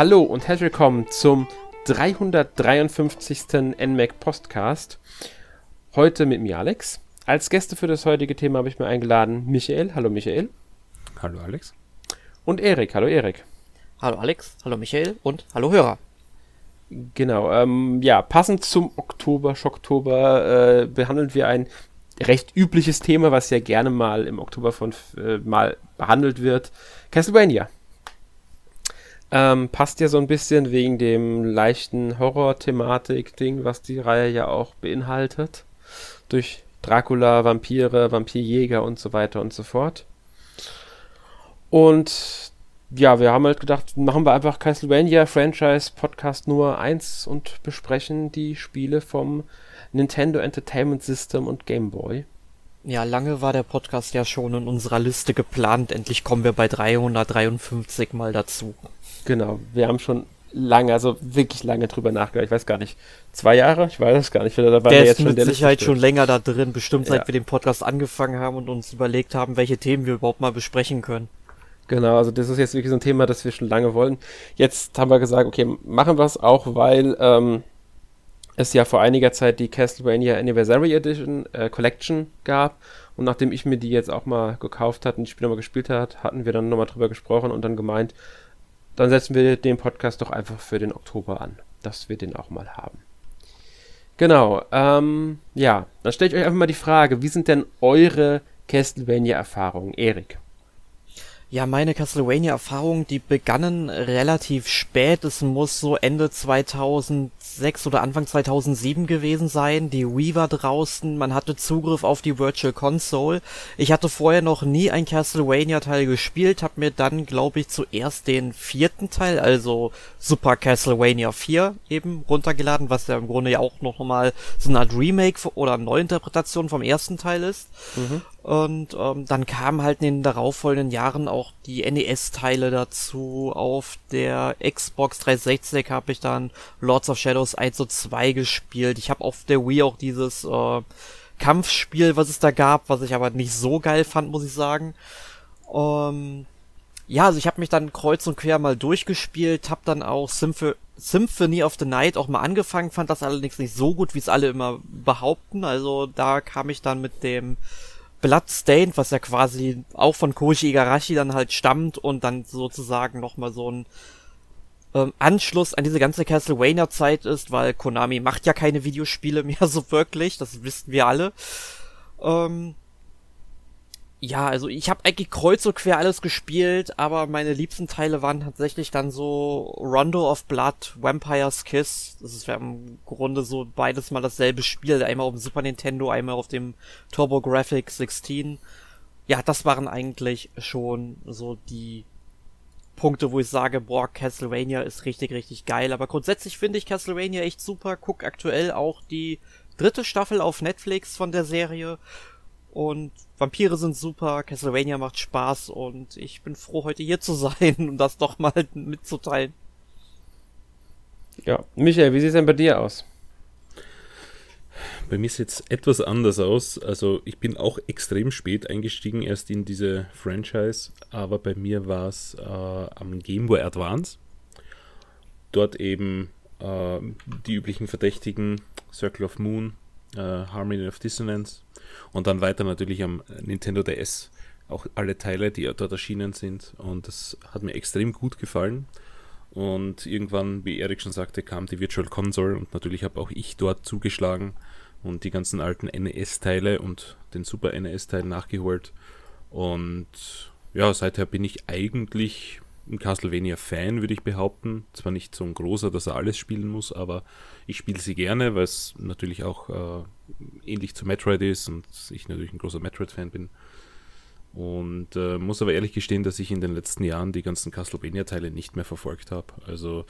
Hallo und herzlich willkommen zum 353. NMAC Postcast. Heute mit mir Alex. Als Gäste für das heutige Thema habe ich mir eingeladen Michael. Hallo Michael. Hallo Alex. Und Erik. Hallo Erik. Hallo Alex, hallo Michael und hallo Hörer. Genau, ähm, ja, passend zum Oktober, Schocktober, äh, behandeln wir ein recht übliches Thema, was ja gerne mal im Oktober von äh, mal behandelt wird. Castlevania. Ähm, passt ja so ein bisschen wegen dem leichten Horror-Thematik-Ding, was die Reihe ja auch beinhaltet. Durch Dracula, Vampire, Vampirjäger und so weiter und so fort. Und ja, wir haben halt gedacht, machen wir einfach Castlevania Franchise Podcast Nummer 1 und besprechen die Spiele vom Nintendo Entertainment System und Game Boy. Ja, lange war der Podcast ja schon in unserer Liste geplant. Endlich kommen wir bei 353 mal dazu. Genau, wir haben schon lange, also wirklich lange drüber nachgedacht. Ich weiß gar nicht, zwei Jahre? Ich weiß es gar nicht. Da der ist mit Sicherheit schon länger da drin, bestimmt seit ja. wir den Podcast angefangen haben und uns überlegt haben, welche Themen wir überhaupt mal besprechen können. Genau, also das ist jetzt wirklich so ein Thema, das wir schon lange wollen. Jetzt haben wir gesagt, okay, machen wir es auch, weil ähm, es ja vor einiger Zeit die Castlevania Anniversary Edition äh, Collection gab. Und nachdem ich mir die jetzt auch mal gekauft hatte und die Spiele mal gespielt hat, hatten wir dann nochmal drüber gesprochen und dann gemeint, dann setzen wir den Podcast doch einfach für den Oktober an, dass wir den auch mal haben. Genau, ähm, ja, dann stelle ich euch einfach mal die Frage, wie sind denn eure Castlevania-Erfahrungen, Erik? Ja, meine Castlevania-Erfahrungen, die begannen relativ spät. Es muss so Ende 2006 oder Anfang 2007 gewesen sein. Die Wii war draußen, man hatte Zugriff auf die Virtual Console. Ich hatte vorher noch nie ein Castlevania-Teil gespielt, hab mir dann, glaube ich, zuerst den vierten Teil, also Super Castlevania 4 eben runtergeladen, was ja im Grunde ja auch noch mal so eine Art Remake oder Neuinterpretation vom ersten Teil ist. Mhm. Und ähm, dann kamen halt in den darauffolgenden Jahren auch die NES-Teile dazu. Auf der Xbox 360 habe ich dann Lords of Shadows 1 und 2 gespielt. Ich habe auf der Wii auch dieses äh, Kampfspiel, was es da gab, was ich aber nicht so geil fand, muss ich sagen. Ähm, ja, also ich habe mich dann kreuz und quer mal durchgespielt, habe dann auch Symph Symphony of the Night auch mal angefangen, fand das allerdings nicht so gut, wie es alle immer behaupten. Also da kam ich dann mit dem Bloodstained, was ja quasi auch von Koji Igarashi dann halt stammt und dann sozusagen nochmal so ein ähm, Anschluss an diese ganze Castlevania-Zeit ist, weil Konami macht ja keine Videospiele mehr so wirklich, das wissen wir alle. Ähm, ja, also ich habe eigentlich kreuz und quer alles gespielt, aber meine liebsten Teile waren tatsächlich dann so Rondo of Blood, Vampire's Kiss. Das ist im Grunde so beides mal dasselbe Spiel. Einmal auf dem Super Nintendo, einmal auf dem TurboGrafx 16. Ja, das waren eigentlich schon so die Punkte, wo ich sage, boah, Castlevania ist richtig, richtig geil. Aber grundsätzlich finde ich Castlevania echt super. Guck aktuell auch die dritte Staffel auf Netflix von der Serie und Vampire sind super, Castlevania macht Spaß und ich bin froh, heute hier zu sein, um das doch mal mitzuteilen. Ja, Michael, wie sieht es denn bei dir aus? Bei mir sieht es etwas anders aus. Also ich bin auch extrem spät eingestiegen erst in diese Franchise, aber bei mir war es äh, am Game Boy Advance. Dort eben äh, die üblichen Verdächtigen, Circle of Moon, Harmony of Dissonance, und dann weiter natürlich am Nintendo DS auch alle Teile, die dort erschienen sind. Und das hat mir extrem gut gefallen. Und irgendwann, wie Erik schon sagte, kam die Virtual Console und natürlich habe auch ich dort zugeschlagen und die ganzen alten NES-Teile und den Super NES-Teil nachgeholt. Und ja, seither bin ich eigentlich ein Castlevania-Fan, würde ich behaupten. Zwar nicht so ein großer, dass er alles spielen muss, aber ich spiele sie gerne, weil es natürlich auch äh, ähnlich zu Metroid ist und ich natürlich ein großer Metroid-Fan bin. Und äh, muss aber ehrlich gestehen, dass ich in den letzten Jahren die ganzen Castlevania-Teile nicht mehr verfolgt habe. Also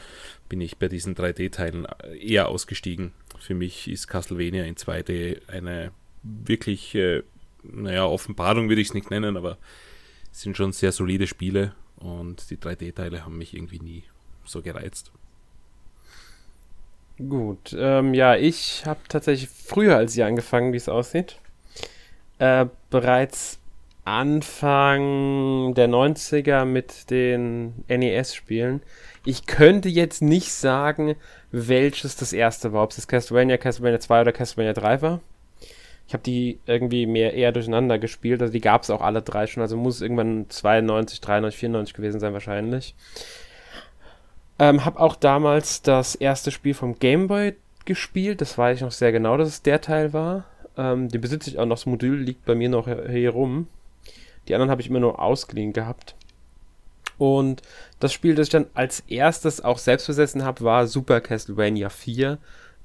bin ich bei diesen 3D-Teilen äh, eher ausgestiegen. Für mich ist Castlevania in 2D eine wirklich, äh, naja, Offenbarung würde ich es nicht nennen, aber es sind schon sehr solide Spiele und die 3D-Teile haben mich irgendwie nie so gereizt. Gut, ähm, ja, ich habe tatsächlich früher als ihr angefangen, wie es aussieht. Äh, bereits Anfang der 90er mit den NES-Spielen. Ich könnte jetzt nicht sagen, welches das erste war, ob es Castlevania, Castlevania 2 oder Castlevania 3 war. Ich habe die irgendwie mehr eher durcheinander gespielt. Also die gab es auch alle drei schon. Also muss irgendwann 92, 93, 94 gewesen sein wahrscheinlich. Ähm, habe auch damals das erste Spiel vom Game Boy gespielt. Das weiß ich noch sehr genau, dass es der Teil war. Ähm, den besitze ich auch noch. Das Modul liegt bei mir noch hier rum. Die anderen habe ich immer nur ausgeliehen gehabt. Und das Spiel, das ich dann als erstes auch selbst besessen habe, war Super Castlevania 4,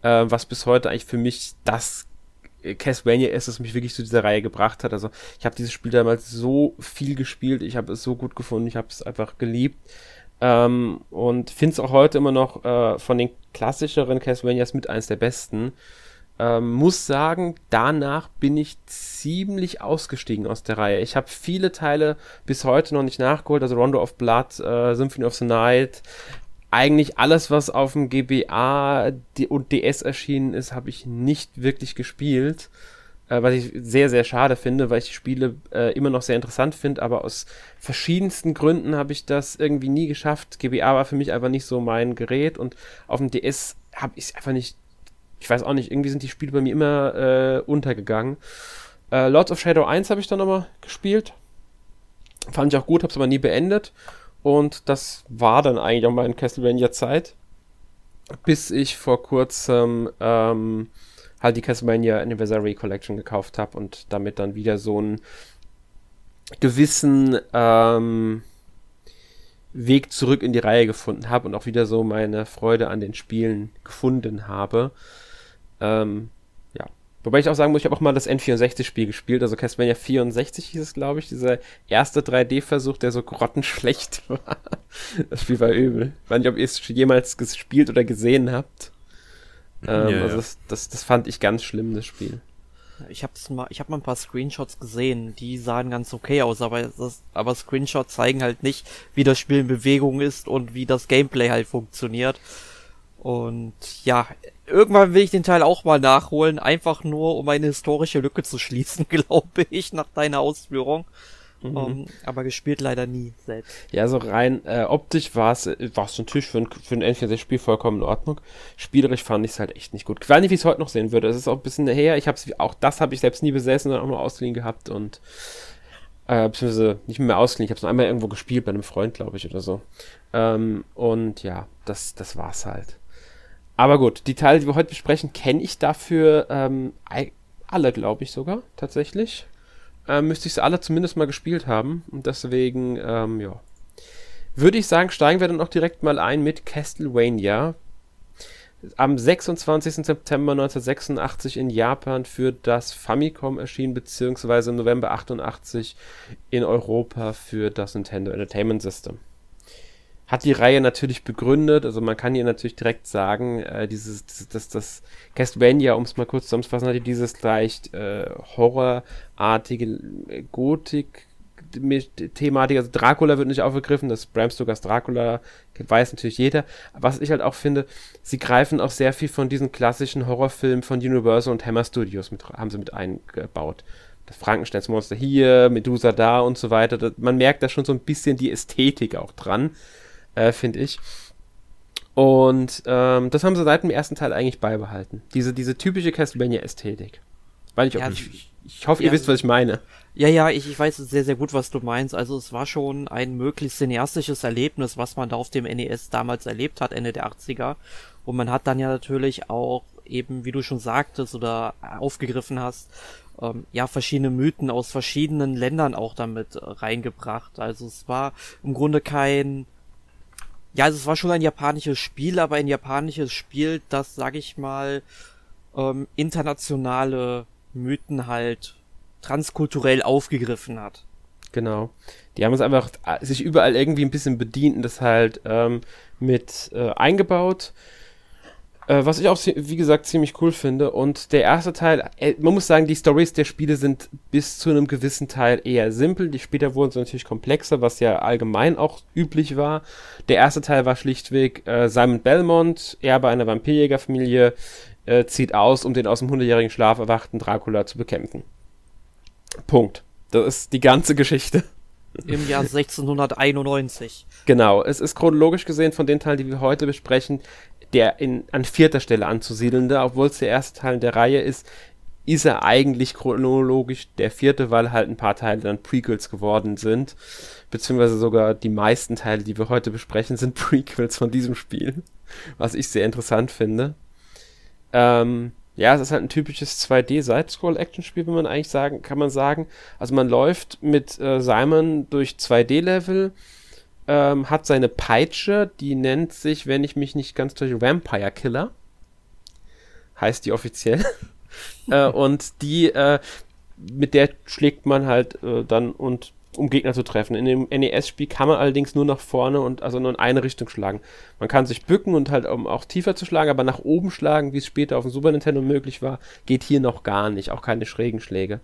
äh, was bis heute eigentlich für mich das Castlevania ist, das mich wirklich zu dieser Reihe gebracht hat. Also ich habe dieses Spiel damals so viel gespielt, ich habe es so gut gefunden, ich habe es einfach geliebt. Ähm, und finde es auch heute immer noch äh, von den klassischeren Castlevanias mit eins der besten. Ähm, muss sagen, danach bin ich ziemlich ausgestiegen aus der Reihe. Ich habe viele Teile bis heute noch nicht nachgeholt, also Rondo of Blood, äh, Symphony of the Night, eigentlich alles, was auf dem GBA und DS erschienen ist, habe ich nicht wirklich gespielt. Äh, was ich sehr, sehr schade finde, weil ich die Spiele äh, immer noch sehr interessant finde, aber aus verschiedensten Gründen habe ich das irgendwie nie geschafft. GBA war für mich einfach nicht so mein Gerät und auf dem DS habe ich es einfach nicht. Ich weiß auch nicht, irgendwie sind die Spiele bei mir immer äh, untergegangen. Äh, Lords of Shadow 1 habe ich dann nochmal gespielt. Fand ich auch gut, habe es aber nie beendet. Und das war dann eigentlich auch meine Castlevania-Zeit. Bis ich vor kurzem ähm, halt die Castlevania Anniversary Collection gekauft habe und damit dann wieder so einen gewissen ähm, Weg zurück in die Reihe gefunden habe und auch wieder so meine Freude an den Spielen gefunden habe. Ähm, Wobei ich auch sagen muss, ich habe auch mal das N64-Spiel gespielt, also Castlevania 64 hieß es, glaube ich, dieser erste 3D-Versuch, der so grottenschlecht war. Das Spiel war übel. Ich weiß nicht, ob ihr es jemals gespielt oder gesehen habt. Ähm, ja, also das, das, das, fand ich ganz schlimm, das Spiel. Ich habe mal, ich habe mal ein paar Screenshots gesehen, die sahen ganz okay aus, aber das, aber Screenshots zeigen halt nicht, wie das Spiel in Bewegung ist und wie das Gameplay halt funktioniert. Und ja, irgendwann will ich den Teil auch mal nachholen, einfach nur um eine historische Lücke zu schließen, glaube ich, nach deiner Ausführung. Mhm. Um, ähm, aber gespielt leider nie selbst. Ja, so rein äh, optisch war es natürlich für ein, für ein N64-Spiel vollkommen in Ordnung. Spielerisch fand ich es halt echt nicht gut. Ich weiß nicht, wie ich es heute noch sehen würde. Es ist auch ein bisschen her. Ich hab's, auch das habe ich selbst nie besessen, sondern auch nur ausgeliehen gehabt und äh, beziehungsweise nicht mehr ausgeliehen. Ich habe es einmal irgendwo gespielt bei einem Freund, glaube ich, oder so. Ähm, und ja, das, das war's halt. Aber gut, die Teile, die wir heute besprechen, kenne ich dafür ähm, alle, glaube ich sogar, tatsächlich. Ähm, müsste ich sie alle zumindest mal gespielt haben. Und deswegen, ähm, ja. Würde ich sagen, steigen wir dann auch direkt mal ein mit Castlevania. Am 26. September 1986 in Japan für das Famicom erschienen, beziehungsweise im November 88 in Europa für das Nintendo Entertainment System hat die Reihe natürlich begründet. Also man kann hier natürlich direkt sagen, äh, dieses, das, das, das Castlevania, um es mal kurz zusammenzufassen, hatte dieses leicht äh, horrorartige äh, Gotik. Thematik, also Dracula wird nicht aufgegriffen, das Bram Stokers Dracula weiß natürlich jeder. Was ich halt auch finde, sie greifen auch sehr viel von diesen klassischen Horrorfilmen von Universal und Hammer Studios mit, haben sie mit eingebaut. Das Frankensteins Monster hier, Medusa da und so weiter. Man merkt da schon so ein bisschen die Ästhetik auch dran äh, finde ich. Und ähm, das haben sie seit dem ersten Teil eigentlich beibehalten. Diese, diese typische Castlevania-Ästhetik. Weil ich, ja, ich, ich hoffe, ihr ja, wisst, was ich meine. Ja, ja, ich, ich weiß sehr, sehr gut, was du meinst. Also es war schon ein möglichst cineastisches Erlebnis, was man da auf dem NES damals erlebt hat, Ende der 80er. Und man hat dann ja natürlich auch eben, wie du schon sagtest oder aufgegriffen hast, ähm, ja, verschiedene Mythen aus verschiedenen Ländern auch damit reingebracht. Also es war im Grunde kein ja, also es war schon ein japanisches Spiel, aber ein japanisches Spiel, das, sag ich mal, ähm, internationale Mythen halt transkulturell aufgegriffen hat. Genau. Die haben es einfach äh, sich überall irgendwie ein bisschen bedient und das halt ähm, mit äh, eingebaut. Äh, was ich auch, wie gesagt, ziemlich cool finde. Und der erste Teil, äh, man muss sagen, die Stories der Spiele sind bis zu einem gewissen Teil eher simpel. Die später wurden sie natürlich komplexer, was ja allgemein auch üblich war. Der erste Teil war schlichtweg äh, Simon Belmont, Erbe einer Vampirjägerfamilie, äh, zieht aus, um den aus dem hundertjährigen Schlaf erwachten Dracula zu bekämpfen. Punkt. Das ist die ganze Geschichte. Im Jahr 1691. Genau, es ist chronologisch gesehen von den Teilen, die wir heute besprechen, der in, an vierter Stelle anzusiedelnde, obwohl es der erste Teil der Reihe ist, ist er eigentlich chronologisch der vierte, weil halt ein paar Teile dann Prequels geworden sind. Beziehungsweise sogar die meisten Teile, die wir heute besprechen, sind Prequels von diesem Spiel. Was ich sehr interessant finde. Ähm, ja, es ist halt ein typisches 2D-Side-Scroll-Action-Spiel, wenn man eigentlich sagen, kann man sagen. Also man läuft mit äh, Simon durch 2D-Level, ähm, hat seine Peitsche, die nennt sich, wenn ich mich nicht ganz täusche, Vampire Killer. Heißt die offiziell. äh, und die, äh, mit der schlägt man halt äh, dann und um Gegner zu treffen. In dem NES-Spiel kann man allerdings nur nach vorne und also nur in eine Richtung schlagen. Man kann sich bücken und halt um auch tiefer zu schlagen, aber nach oben schlagen, wie es später auf dem Super Nintendo möglich war, geht hier noch gar nicht. Auch keine schrägen Schläge.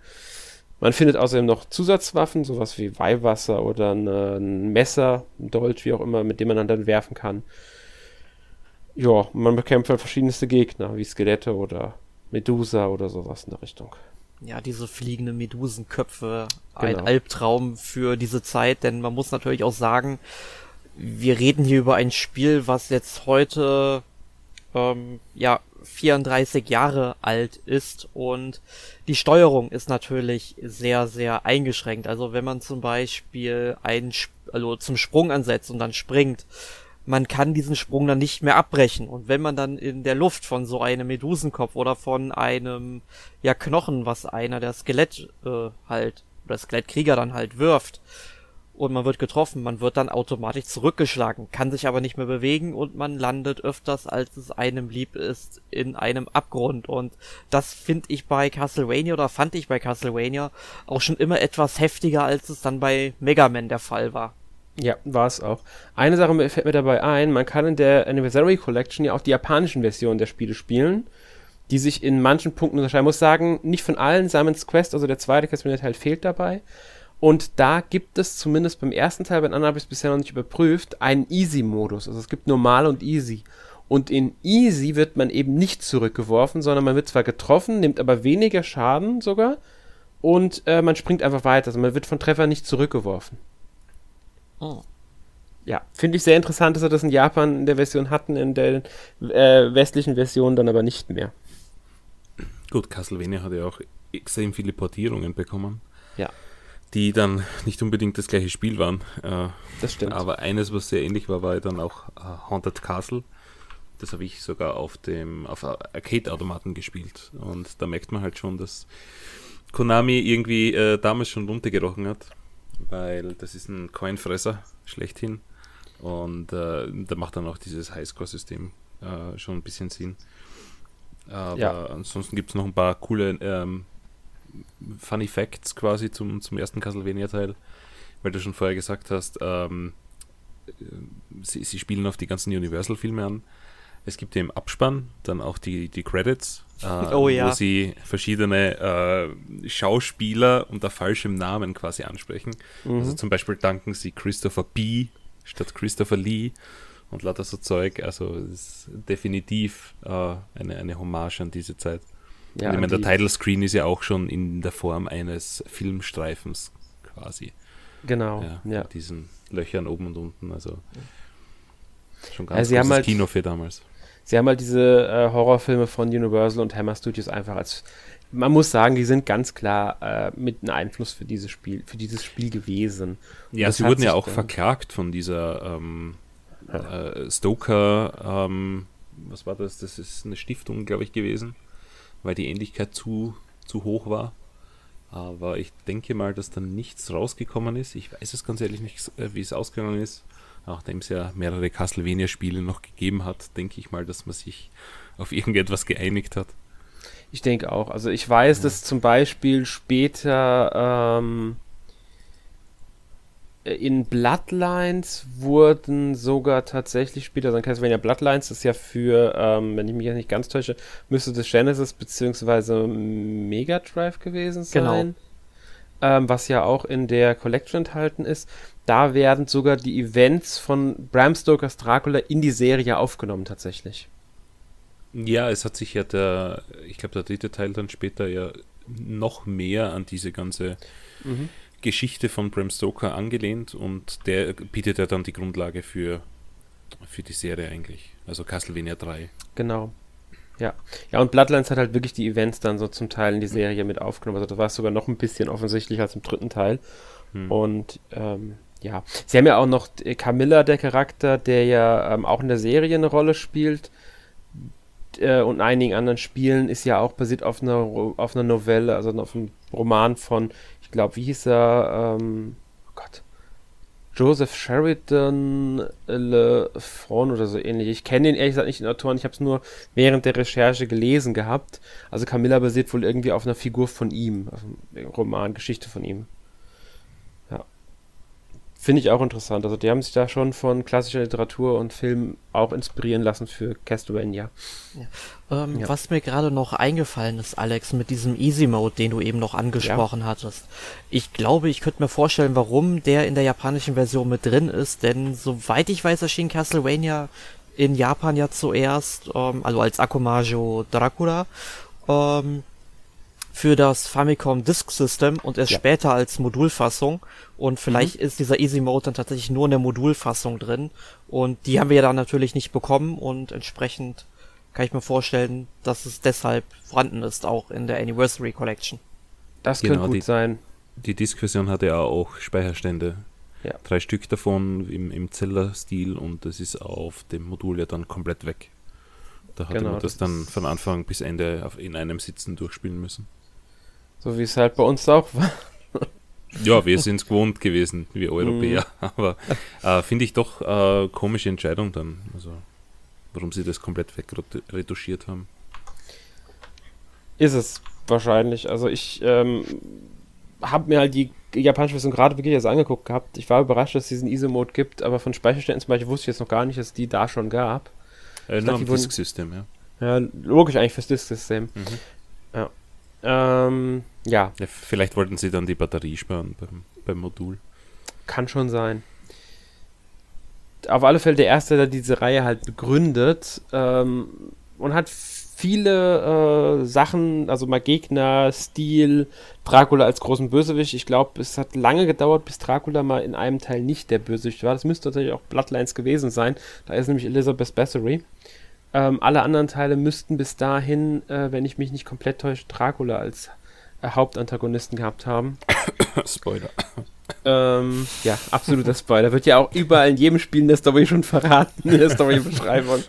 Man findet außerdem noch Zusatzwaffen, sowas wie Weihwasser oder ein Messer, ein Dolch, wie auch immer, mit dem man dann werfen kann. Ja, man bekämpft halt verschiedenste Gegner, wie Skelette oder Medusa oder sowas in der Richtung. Ja, diese fliegenden Medusenköpfe, Genau. ein Albtraum für diese Zeit, denn man muss natürlich auch sagen, wir reden hier über ein Spiel, was jetzt heute ähm, ja 34 Jahre alt ist und die Steuerung ist natürlich sehr, sehr eingeschränkt. Also wenn man zum Beispiel einen, also zum Sprung ansetzt und dann springt, man kann diesen Sprung dann nicht mehr abbrechen. Und wenn man dann in der Luft von so einem Medusenkopf oder von einem ja Knochen, was einer der Skelett äh, halt oder Skelettkrieger dann halt wirft und man wird getroffen, man wird dann automatisch zurückgeschlagen, kann sich aber nicht mehr bewegen und man landet öfters, als es einem lieb ist, in einem Abgrund. Und das finde ich bei Castlevania oder fand ich bei Castlevania auch schon immer etwas heftiger, als es dann bei Mega Man der Fall war. Ja, war es auch. Eine Sache fällt mir dabei ein, man kann in der Anniversary Collection ja auch die japanischen Versionen der Spiele spielen, die sich in manchen Punkten unterscheiden. Ich muss sagen, nicht von allen. Simon's Quest, also der zweite Castlevania-Teil, fehlt dabei. Und da gibt es zumindest beim ersten Teil, bei den anderen habe ich es bisher noch nicht überprüft, einen Easy-Modus. Also es gibt normal und easy. Und in easy wird man eben nicht zurückgeworfen, sondern man wird zwar getroffen, nimmt aber weniger Schaden sogar und äh, man springt einfach weiter. Also man wird von Treffer nicht zurückgeworfen. Oh. Ja, finde ich sehr interessant, dass sie das in Japan in der Version hatten, in der äh, westlichen Version dann aber nicht mehr. Gut, Castlevania hat ja auch extrem viele Portierungen bekommen, Ja, die dann nicht unbedingt das gleiche Spiel waren. Äh, das stimmt. aber eines, was sehr ähnlich war, war dann auch äh, Haunted Castle. Das habe ich sogar auf dem auf Arcade-Automaten gespielt. Und da merkt man halt schon, dass Konami irgendwie äh, damals schon runtergerochen hat, weil das ist ein Coinfresser schlechthin. Und äh, da macht dann auch dieses Highscore-System äh, schon ein bisschen Sinn. Aber Ja. ansonsten gibt es noch ein paar coole ähm, Funny Facts quasi zum, zum ersten Castlevania-Teil, weil du schon vorher gesagt hast, ähm, äh, sie, sie spielen auf die ganzen Universal-Filme an. Es gibt im Abspann dann auch die, die Credits, äh, Oh ja. wo sie verschiedene äh, Schauspieler unter falschem Namen quasi ansprechen. Mhm. Also zum Beispiel danken sie Christopher B. statt Christopher Lee und lauter so Zeug. Also es ist definitiv äh, eine, eine Hommage an diese Zeit. Ja, und ich meine, der Title Screen ist ja auch schon in der Form eines Filmstreifens quasi. Genau, Ja, ja. Mit diesen Löchern oben und unten. Also schon Also ganz großes halt- Kino für damals. Sie haben halt diese äh, Horrorfilme von Universal und Hammer Studios einfach als. Man muss sagen, die sind ganz klar äh, mit einem Einfluss für dieses Spiel, für dieses Spiel gewesen. Ja, das sie wurden ja auch verklagt von dieser ähm, Ja. äh, Stoker, ähm, was war das? Das ist eine Stiftung, glaube ich, gewesen, weil die Ähnlichkeit zu, zu hoch war. Aber ich denke mal, dass da nichts rausgekommen ist. Ich weiß es ganz ehrlich nicht, äh, wie es ausgegangen ist. Nachdem es ja mehrere Castlevania-Spiele noch gegeben hat, denke ich mal, dass man sich auf irgendetwas geeinigt hat. Ich denke auch. Also ich weiß, dass zum Beispiel später ähm, in Bloodlines wurden sogar tatsächlich später, dann Castlevania Bloodlines ist ja für, ähm, wenn ich mich jetzt nicht ganz täusche, müsste das Genesis beziehungsweise Mega Drive gewesen Genau. sein. Ähm, was ja auch in der Collection enthalten ist. Da werden sogar die Events von Bram Stokers Dracula in die Serie aufgenommen tatsächlich. Ja, es hat sich ja der, ich glaube, der dritte Teil dann später ja noch mehr an diese ganze Mhm. Geschichte von Bram Stoker angelehnt und der bietet ja dann die Grundlage für, für die Serie eigentlich. Also Castlevania 3. Genau. Ja. Ja, und Bloodlines hat halt wirklich die Events dann so zum Teil in die Serie mit aufgenommen. Also das war sogar noch ein bisschen offensichtlich als im dritten Teil. Hm. Und ähm, ja, sie haben ja auch noch Camilla, der Charakter, der ja ähm, auch in der Serie eine Rolle spielt. Äh, und einigen anderen Spielen ist ja auch basiert auf einer, auf einer Novelle, also auf einem Roman von, glaube, wie hieß er? Ähm, oh Gott. Joseph Sheridan Le Fron oder so ähnlich. Ich kenne den ehrlich gesagt nicht, den Autoren. Ich habe es nur während der Recherche gelesen gehabt. Also Camilla basiert wohl irgendwie auf einer Figur von ihm, auf einem Roman, Geschichte von ihm. Finde ich auch interessant. Also die haben sich da schon von klassischer Literatur und Film auch inspirieren lassen für Castlevania. Ja. Ähm, ja. Was mir gerade noch eingefallen ist, Alex, mit diesem Easy Mode, den du eben noch angesprochen ja. hattest. Ich glaube, ich könnte mir vorstellen, warum der in der japanischen Version mit drin ist, denn soweit ich weiß, erschien Castlevania in Japan ja zuerst, ähm, also als Akumajo Dracula. Ähm, für das Famicom Disk System und erst ja. später als Modulfassung. Und vielleicht mhm. ist dieser Easy Mode dann tatsächlich nur in der Modulfassung drin. Und die haben wir ja dann natürlich nicht bekommen und entsprechend kann ich mir vorstellen, dass es deshalb vorhanden ist, auch in der Anniversary Collection. Das genau, könnte gut die, sein. Die Disk-Version hatte ja auch Speicherstände. Ja. Drei Stück davon im, im Zelda-Stil und das ist auf dem Modul ja dann komplett weg. Da hatte genau, man das, das dann von Anfang bis Ende auf, in einem Sitzen durchspielen müssen. So wie es halt bei uns auch war. Ja, wir sind es gewohnt gewesen, wir Europäer. Mhm. Aber äh, finde ich doch äh, komische Entscheidung dann. Also, warum sie das komplett wegretuschiert haben. Ist es wahrscheinlich. Also ich ähm, habe mir halt die japanische Version gerade wirklich erst angeguckt gehabt. Ich war überrascht, dass es diesen ISO-Mode gibt, aber von Speicherständen zum Beispiel wusste ich jetzt noch gar nicht, dass die da schon gab. Äh, nur am Disk-System, ja. Ja, logisch eigentlich fürs Disk-System. Mhm. Ähm, ja. ja. Vielleicht wollten sie dann die Batterie sparen beim, beim Modul. Kann schon sein. Auf alle Fälle der Erste, der diese Reihe halt begründet ähm, und hat viele äh, Sachen, also mal Gegner, Stil, Dracula als großen Bösewicht. Ich glaube, es hat lange gedauert, bis Dracula mal in einem Teil nicht der Bösewicht war. Das müsste natürlich auch Bloodlines gewesen sein. Da ist nämlich Elizabeth Bathory. Ähm, alle anderen Teile müssten bis dahin, äh, wenn ich mich nicht komplett täusche, Dracula als äh, Hauptantagonisten gehabt haben. Spoiler. Ähm, ja, absoluter Spoiler. Wird ja auch überall in jedem Spiel in der Story schon verraten, in der Story-Beschreibung.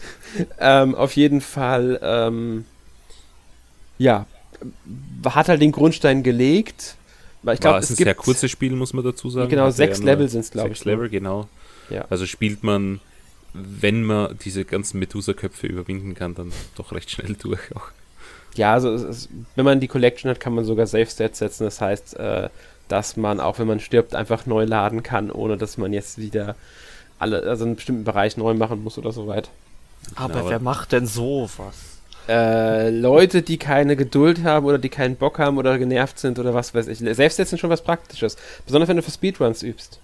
ähm, auf jeden Fall, ähm, ja, hat halt den Grundstein gelegt. Ich glaube, es ist ein sehr kurzes Spiel, muss man dazu sagen. Genau, sechs Level sind es, glaube ich. Sechs Level, genau. Ja. Also spielt man wenn man diese ganzen Medusa-Köpfe überwinden kann, dann doch recht schnell durch auch. Ja, also ist, wenn man die Collection hat, kann man sogar Save-Stats setzen. Das heißt, äh, dass man, auch wenn man stirbt, einfach neu laden kann, ohne dass man jetzt wieder alle, also einen bestimmten Bereich neu machen muss oder so weit. Aber genau. wer macht denn sowas? Äh, Leute, die keine Geduld haben oder die keinen Bock haben oder genervt sind oder was weiß ich. Save-Stats sind schon was Praktisches. Besonders wenn du für Speedruns übst.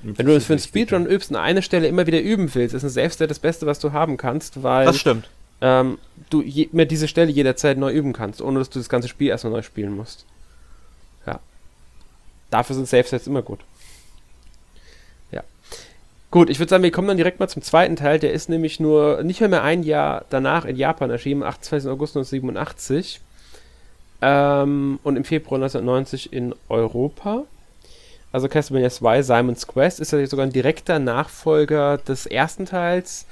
Wenn du das für einen Speedrun übst und eine Stelle immer wieder üben willst, ist ein Selbstwert das Beste, was du haben kannst, weil das stimmt. Ähm, du je, mehr diese Stelle jederzeit neu üben kannst, ohne dass du das ganze Spiel erstmal neu spielen musst. Ja. Dafür sind Save-Sets immer gut. Ja. Gut, ich würde sagen, wir kommen dann direkt mal zum zweiten Teil. Der ist nämlich nur nicht mehr, mehr ein Jahr danach in Japan erschienen, 28. August 1987. Ähm, und im Februar 1990 in Europa also Castlevania 2, Simon's Quest, ist ja sogar ein direkter Nachfolger des ersten Teils.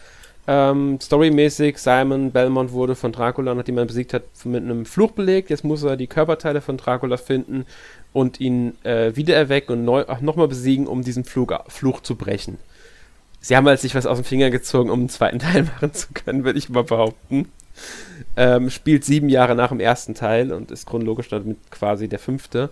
Ähm, storymäßig, Simon Belmont wurde von Dracula, nachdem er ihn besiegt hat, mit einem Fluch belegt. Jetzt muss er die Körperteile von Dracula finden und ihn äh, wiedererwecken und nochmal besiegen, um diesen Flug, Fluch zu brechen. Sie haben halt sich was aus dem Finger gezogen, um einen zweiten Teil machen zu können, würde ich mal behaupten. Ähm, spielt sieben Jahre nach dem ersten Teil und ist chronologisch damit quasi der fünfte.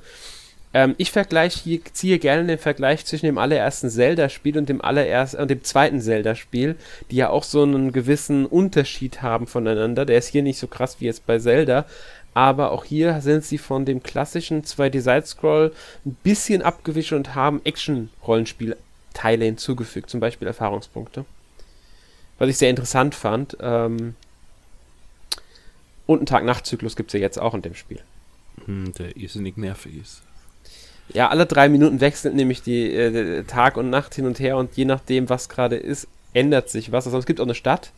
Ähm, ich vergleiche, ziehe gerne den Vergleich zwischen dem allerersten Zelda-Spiel und dem allerersten und dem zweiten Zelda-Spiel, die ja auch so einen gewissen Unterschied haben voneinander. Der ist hier nicht so krass wie jetzt bei Zelda, aber auch hier sind sie von dem klassischen 2D-Side-Scroll ein bisschen abgewischt und haben Action-Rollenspiel-Teile hinzugefügt, zum Beispiel Erfahrungspunkte. Was ich sehr interessant fand. Ähm und einen Tag-Nacht-Zyklus gibt es ja jetzt auch in dem Spiel. Hm, der irrsinnig nervig ist. Ja, alle drei Minuten wechselt nämlich die äh, Tag und Nacht hin und her und je nachdem, was gerade ist, ändert sich was. Also es gibt auch eine Stadt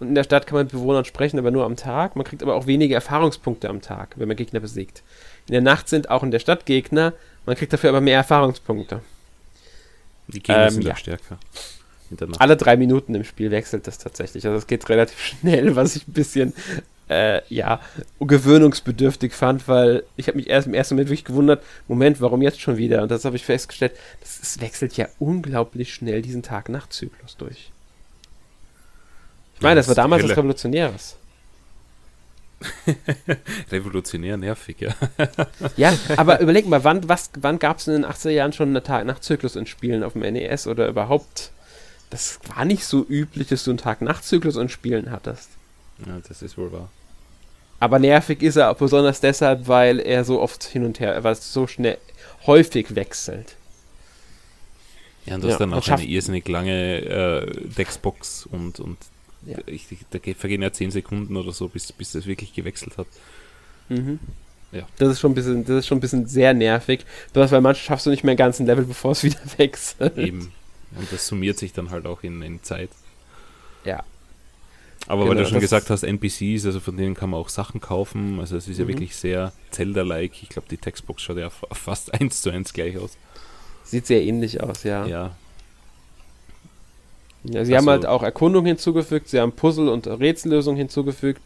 und in der Stadt kann man mit Bewohnern sprechen, aber nur am Tag. Man kriegt aber auch wenige Erfahrungspunkte am Tag, wenn man Gegner besiegt. In der Nacht sind auch in der Stadt Gegner, man kriegt dafür aber mehr Erfahrungspunkte. Die Gegner ähm, sind ja. stärker. Alle drei Minuten im Spiel wechselt das tatsächlich. Also es geht relativ schnell, was ich ein bisschen äh, ja, gewöhnungsbedürftig fand, weil ich habe mich erst im ersten Moment wirklich gewundert, Moment, warum jetzt schon wieder? Und das habe ich festgestellt, das, wechselt ja unglaublich schnell diesen Tag-Nacht-Zyklus durch. Ich meine, das, das war damals was Revolutionäres. Revolutionär nervig, ja. ja, aber überleg mal, wann, wann gab es in den 80er Jahren schon einen Tag-Nacht-Zyklus in Spielen auf dem NES oder überhaupt? Das war nicht so üblich, dass du einen Tag-Nacht-Zyklus in Spielen hattest. Ja, das ist wohl wahr. Aber nervig ist er auch besonders deshalb, weil er so oft hin und her, weil es so schnell häufig wechselt. Ja, und das ja, dann auch eine irrsinnig lange äh, Dexbox und, und ja. ich, da vergehen ja 10 Sekunden oder so, bis, bis das wirklich gewechselt hat. Mhm. Ja. Das ist schon ein bisschen, das ist schon ein bisschen sehr nervig. Das, weil manchmal schaffst du nicht mehr einen ganzen Level, bevor es wieder wechselt. Eben. Und das summiert sich dann halt auch in, in Zeit. Ja. Aber genau, weil du schon gesagt hast, NPCs, also von denen kann man auch Sachen kaufen. Also es ist ja mhm. wirklich sehr Zelda-like. Ich glaube, die Textbox schaut ja fast eins zu eins gleich aus. Sieht sehr ähnlich aus, ja. Ja. ja sie also, haben halt auch Erkundung hinzugefügt, sie haben Puzzle und Rätsellösung hinzugefügt.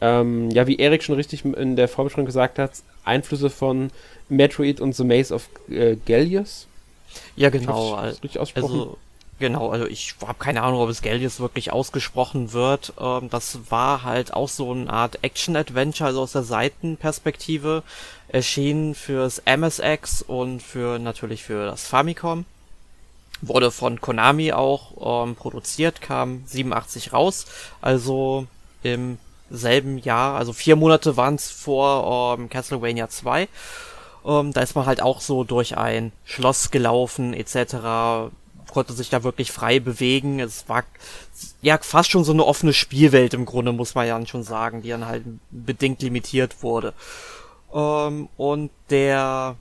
Ähm, ja, wie Erik schon richtig in der Vorbesprechung gesagt hat, Einflüsse von Metroid und The Maze of äh, Gallius. Ja, genau. Richtig ausgesprochen. Also Genau, also ich habe keine Ahnung, ob es Geldius wirklich ausgesprochen wird. Ähm, das war halt auch so eine Art Action-Adventure, also aus der Seitenperspektive. Erschien fürs MSX und für natürlich für das Famicom. Wurde von Konami auch ähm, produziert, kam 87 raus. Also im selben Jahr, also vier Monate waren es vor ähm, Castlevania 2. Ähm, da ist man halt auch so durch ein Schloss gelaufen etc konnte sich da wirklich frei bewegen. Es war ja fast schon so eine offene Spielwelt im Grunde, muss man ja schon sagen, die dann halt bedingt limitiert wurde. Ähm, und der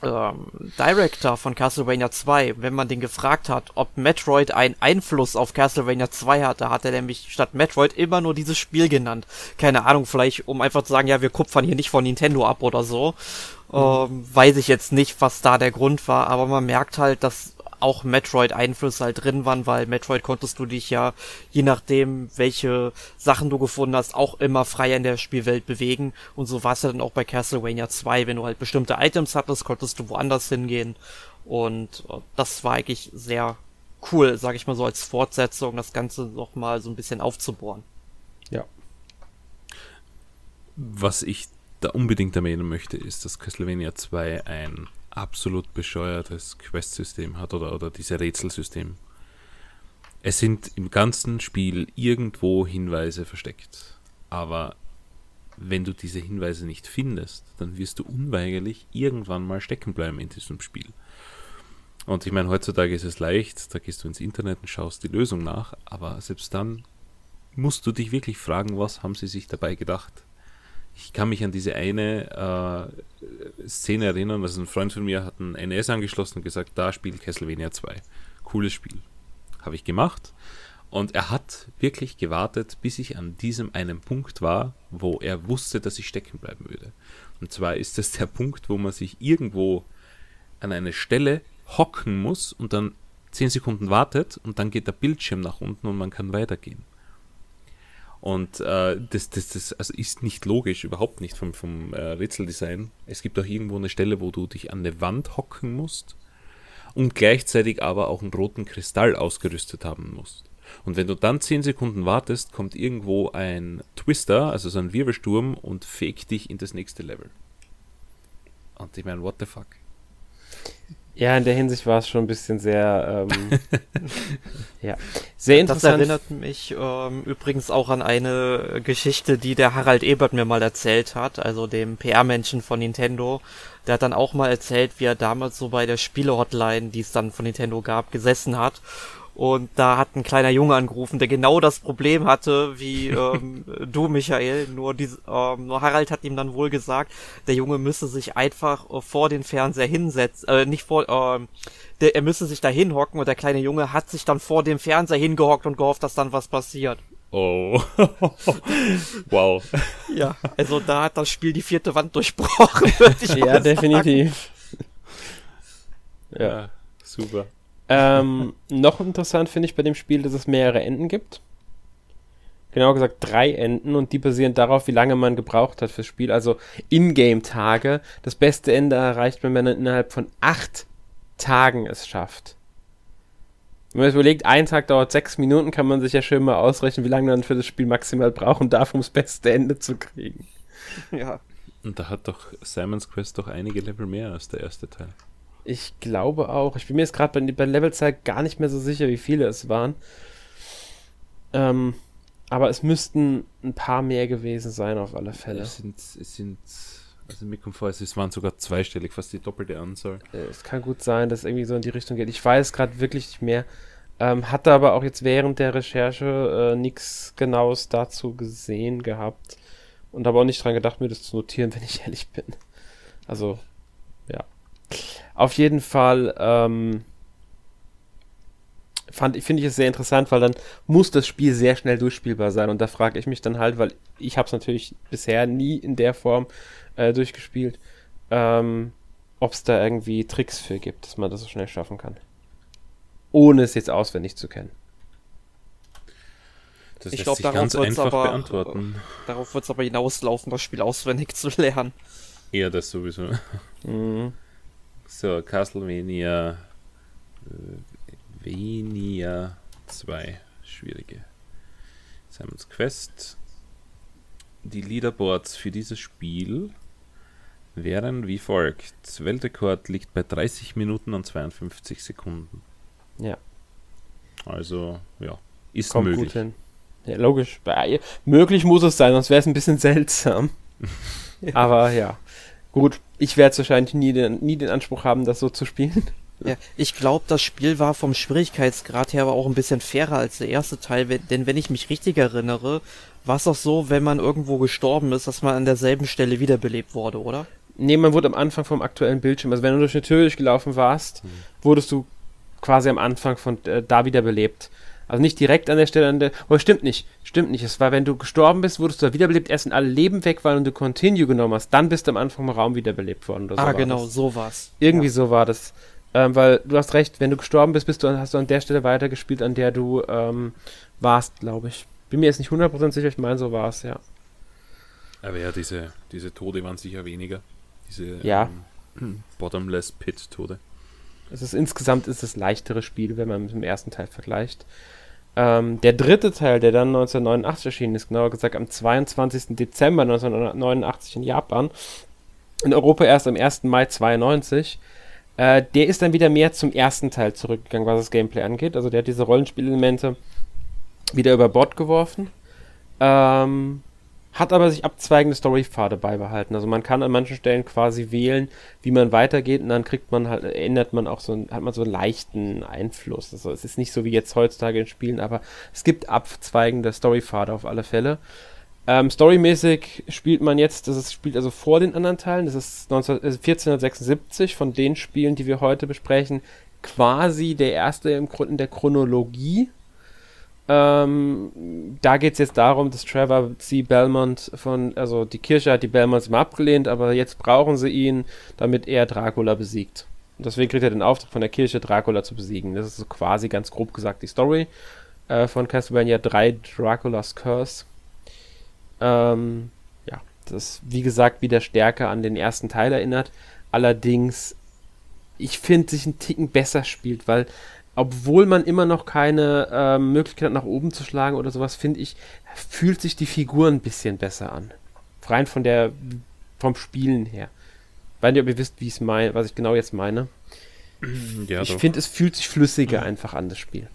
ähm, Director von Castlevania 2, wenn man den gefragt hat, ob Metroid einen Einfluss auf Castlevania 2 hatte, hat er nämlich statt Metroid immer nur dieses Spiel genannt. Keine Ahnung, vielleicht um einfach zu sagen, ja, wir kupfern hier nicht von Nintendo ab oder so. Mhm. Ähm, weiß ich jetzt nicht, was da der Grund war, aber man merkt halt, dass auch Metroid-Einflüsse halt drin waren, weil Metroid konntest du dich ja, je nachdem, welche Sachen du gefunden hast, auch immer frei in der Spielwelt bewegen. Und so war es ja dann auch bei Castlevania 2. Wenn du halt bestimmte Items hattest, konntest du woanders hingehen. Und äh, das war eigentlich sehr cool, sag ich mal so, als Fortsetzung, das Ganze nochmal so ein bisschen aufzubohren. Ja. Was ich da unbedingt erwähnen möchte, ist, dass Castlevania 2 ein absolut bescheuertes Quest-System hat oder, oder diese Rätselsystem. Es sind im ganzen Spiel irgendwo Hinweise versteckt. Aber wenn du diese Hinweise nicht findest, dann wirst du unweigerlich irgendwann mal stecken bleiben in diesem Spiel. Und ich meine, heutzutage ist es leicht, da gehst du ins Internet und schaust die Lösung nach, aber selbst dann musst du dich wirklich fragen, was haben sie sich dabei gedacht? Ich kann mich an diese eine äh, Szene erinnern, also ein Freund von mir hat ein NS angeschlossen und gesagt, da spielt Castlevania 2. Cooles Spiel. Habe ich gemacht. Und er hat wirklich gewartet, bis ich an diesem einen Punkt war, wo er wusste, dass ich stecken bleiben würde. Und zwar ist das der Punkt, wo man sich irgendwo an eine Stelle hocken muss und dann 10 Sekunden wartet und dann geht der Bildschirm nach unten und man kann weitergehen. Und äh, das, das, das also ist nicht logisch, überhaupt nicht vom, vom äh, Rätseldesign. Es gibt auch irgendwo eine Stelle, wo du dich an eine Wand hocken musst und gleichzeitig aber auch einen roten Kristall ausgerüstet haben musst. Und wenn du dann 10 Sekunden wartest, kommt irgendwo ein Twister, also so ein Wirbelsturm, und fegt dich in das nächste Level. Und ich meine, what the fuck? Ja, in der Hinsicht war es schon ein bisschen sehr, ähm, ja, sehr interessant. Das erinnert mich ähm, übrigens auch an eine Geschichte, die der Harald Ebert mir mal erzählt hat, also dem PR-Menschen von Nintendo. Der hat dann auch mal erzählt, wie er damals so bei der Spiele-Hotline, die es dann von Nintendo gab, gesessen hat Und da hat ein kleiner Junge angerufen, der genau das Problem hatte wie ähm, du, Michael. Nur, die, ähm, nur Harald hat ihm dann wohl gesagt, der Junge müsse sich einfach äh, vor den Fernseher hinsetzen, äh, nicht vor, äh, der, er müsse sich da hinhocken und der kleine Junge hat sich dann vor dem Fernseher hingehockt und gehofft, dass dann was passiert. Oh. wow. Ja, also da hat das Spiel die vierte Wand durchbrochen, würde ich Ja, definitiv. Ja, ja super. Ähm, noch interessant finde ich bei dem Spiel, dass es mehrere Enden gibt. Genau gesagt drei Enden und die basieren darauf, wie lange man gebraucht hat fürs Spiel. Also Ingame-Tage. Das beste Ende erreicht man, wenn man innerhalb von acht Tagen es schafft. Wenn man sich überlegt, ein Tag dauert sechs Minuten, kann man sich ja schön mal ausrechnen, wie lange man für das Spiel maximal brauchen darf, um das beste Ende zu kriegen. Ja. Und da hat doch Simon's Quest doch einige Level mehr als der erste Teil. Ich glaube auch. Ich bin mir jetzt gerade bei, bei Levelzahl gar nicht mehr so sicher, wie viele es waren. Ähm, aber es müssten ein paar mehr gewesen sein, auf alle Fälle. Es sind, es sind also mir kommt vor, es waren sogar zweistellig, fast die doppelte Anzahl. Es kann gut sein, dass irgendwie so in die Richtung geht. Ich weiß gerade wirklich nicht mehr. Ähm, hatte aber auch jetzt während der Recherche äh, nichts Genaues dazu gesehen gehabt. Und habe auch nicht dran gedacht, mir das zu notieren, wenn ich ehrlich bin. Also. Auf jeden Fall ähm, finde ich es sehr interessant, weil dann muss das Spiel sehr schnell durchspielbar sein. Und da frage ich mich dann halt, weil ich habe es natürlich bisher nie in der Form äh, durchgespielt, ähm, ob es da irgendwie Tricks für gibt, dass man das so schnell schaffen kann. Ohne es jetzt auswendig zu kennen. Das ich glaube, darauf wird es aber, beantworten. Darauf wird es aber hinauslaufen, das Spiel auswendig zu lernen. Eher das sowieso. Mhm. So, Castlevania äh, Venia 2. Schwierige. Simon's Quest. Die Leaderboards für dieses Spiel wären wie folgt. Weltrekord liegt bei 30 Minuten und 52 Sekunden. Ja. Also, ja, ist Kommt möglich. Gut hin. Ja, logisch. Möglich muss es sein, sonst wäre es ein bisschen seltsam. Aber ja. Gut, ich werde wahrscheinlich nie den, nie den Anspruch haben, das so zu spielen. Ja, ich glaube, das Spiel war vom Schwierigkeitsgrad her aber auch ein bisschen fairer als der erste Teil, denn wenn ich mich richtig erinnere, war es doch so, wenn man irgendwo gestorben ist, dass man an derselben Stelle wiederbelebt wurde, oder? Nee, man wurde am Anfang vom aktuellen Bildschirm, also wenn du durch eine Tür durchgelaufen warst, mhm. wurdest du quasi am Anfang von äh, da wiederbelebt. Also nicht direkt an der Stelle, an der. Oh, stimmt nicht. Stimmt nicht. Es war, wenn du gestorben bist, wurdest du da wiederbelebt, erst in alle Leben weg waren und du Continue genommen hast. Dann bist du am Anfang im Raum wiederbelebt worden. Oder so ah, genau, das. so war's. Irgendwie ja. so war das. Ähm, weil du hast recht, wenn du gestorben bist, bist du, hast du an der Stelle weitergespielt, an der du ähm, warst, glaube ich. Bin mir jetzt nicht 100% sicher, ich meine, so war es, ja. Aber ja, diese, diese Tode waren sicher weniger. Diese ja. ähm, Bottomless Pit Tode. Es ist insgesamt ist es leichtere Spiel, wenn man mit dem ersten Teil vergleicht. Ähm, der dritte Teil, der dann 1989 erschienen ist, genauer gesagt am 22. Dezember 1989 in Japan, in Europa erst am 1. Mai 92, äh, der ist dann wieder mehr zum ersten Teil zurückgegangen, was das Gameplay angeht. Also der hat diese Rollenspielelemente wieder über Bord geworfen. Ähm, hat aber sich abzweigende Storypfade beibehalten. Also man kann an manchen Stellen quasi wählen, wie man weitergeht und dann kriegt man halt, ändert man auch so, hat man so einen leichten Einfluss. Also es ist nicht so wie jetzt heutzutage in Spielen, aber es gibt abzweigende Storypfade auf alle Fälle. Ähm, storymäßig spielt man jetzt, das ist, spielt also vor den anderen Teilen, das ist 19, äh, 1476 von den Spielen, die wir heute besprechen, quasi der erste im Grunde in der Chronologie ähm, da geht es jetzt darum, dass Trevor C. Belmont von, also die Kirche hat die Belmonts mal abgelehnt, aber jetzt brauchen sie ihn, damit er Dracula besiegt. Und deswegen kriegt er den Auftrag von der Kirche, Dracula zu besiegen. Das ist so quasi ganz grob gesagt die Story äh, von Castlevania 3 Dracula's Curse. Ähm, ja, das wie gesagt wieder stärker an den ersten Teil erinnert. Allerdings, ich finde, sich ein Ticken besser spielt, weil obwohl man immer noch keine äh, Möglichkeit hat, nach oben zu schlagen oder sowas, finde ich, fühlt sich die Figur ein bisschen besser an. Rein von der, vom Spielen her. Weiß nicht, ob ihr wisst, wie ich mein, was ich genau jetzt meine. Ja, ich finde, es fühlt sich flüssiger mhm. einfach an, das Spiel.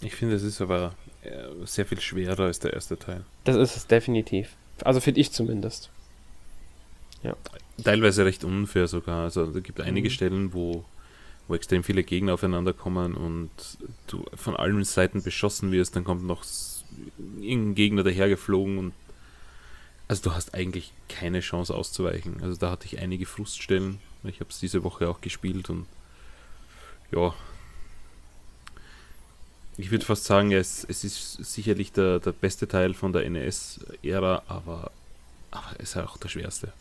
Ich finde, es ist aber äh, sehr viel schwerer als der erste Teil. Das ist es definitiv. Also finde ich zumindest. Ja. Teilweise recht unfair sogar. Also es gibt einige mhm. Stellen, wo wo extrem viele Gegner aufeinander kommen und du von allen Seiten beschossen wirst, dann kommt noch irgendein Gegner dahergeflogen und also du hast eigentlich keine Chance auszuweichen. Also da hatte ich einige Fruststellen. Ich habe es diese Woche auch gespielt und ja, ich würde fast sagen, es, es ist sicherlich der, der beste Teil von der NES-Ära, aber, aber es ist auch der schwerste.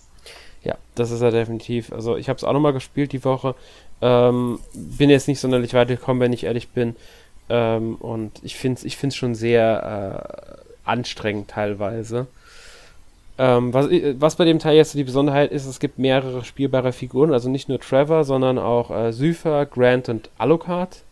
Ja, das ist er definitiv. Also ich habe es auch nochmal gespielt die Woche. Ähm, bin jetzt nicht sonderlich weit gekommen, wenn ich ehrlich bin. Ähm, und ich finde es ich find's schon sehr äh, anstrengend teilweise. Ähm, was, was bei dem Teil jetzt die Besonderheit ist, es gibt mehrere spielbare Figuren, also nicht nur Trevor, sondern auch äh, Sypher, Grant und Alucard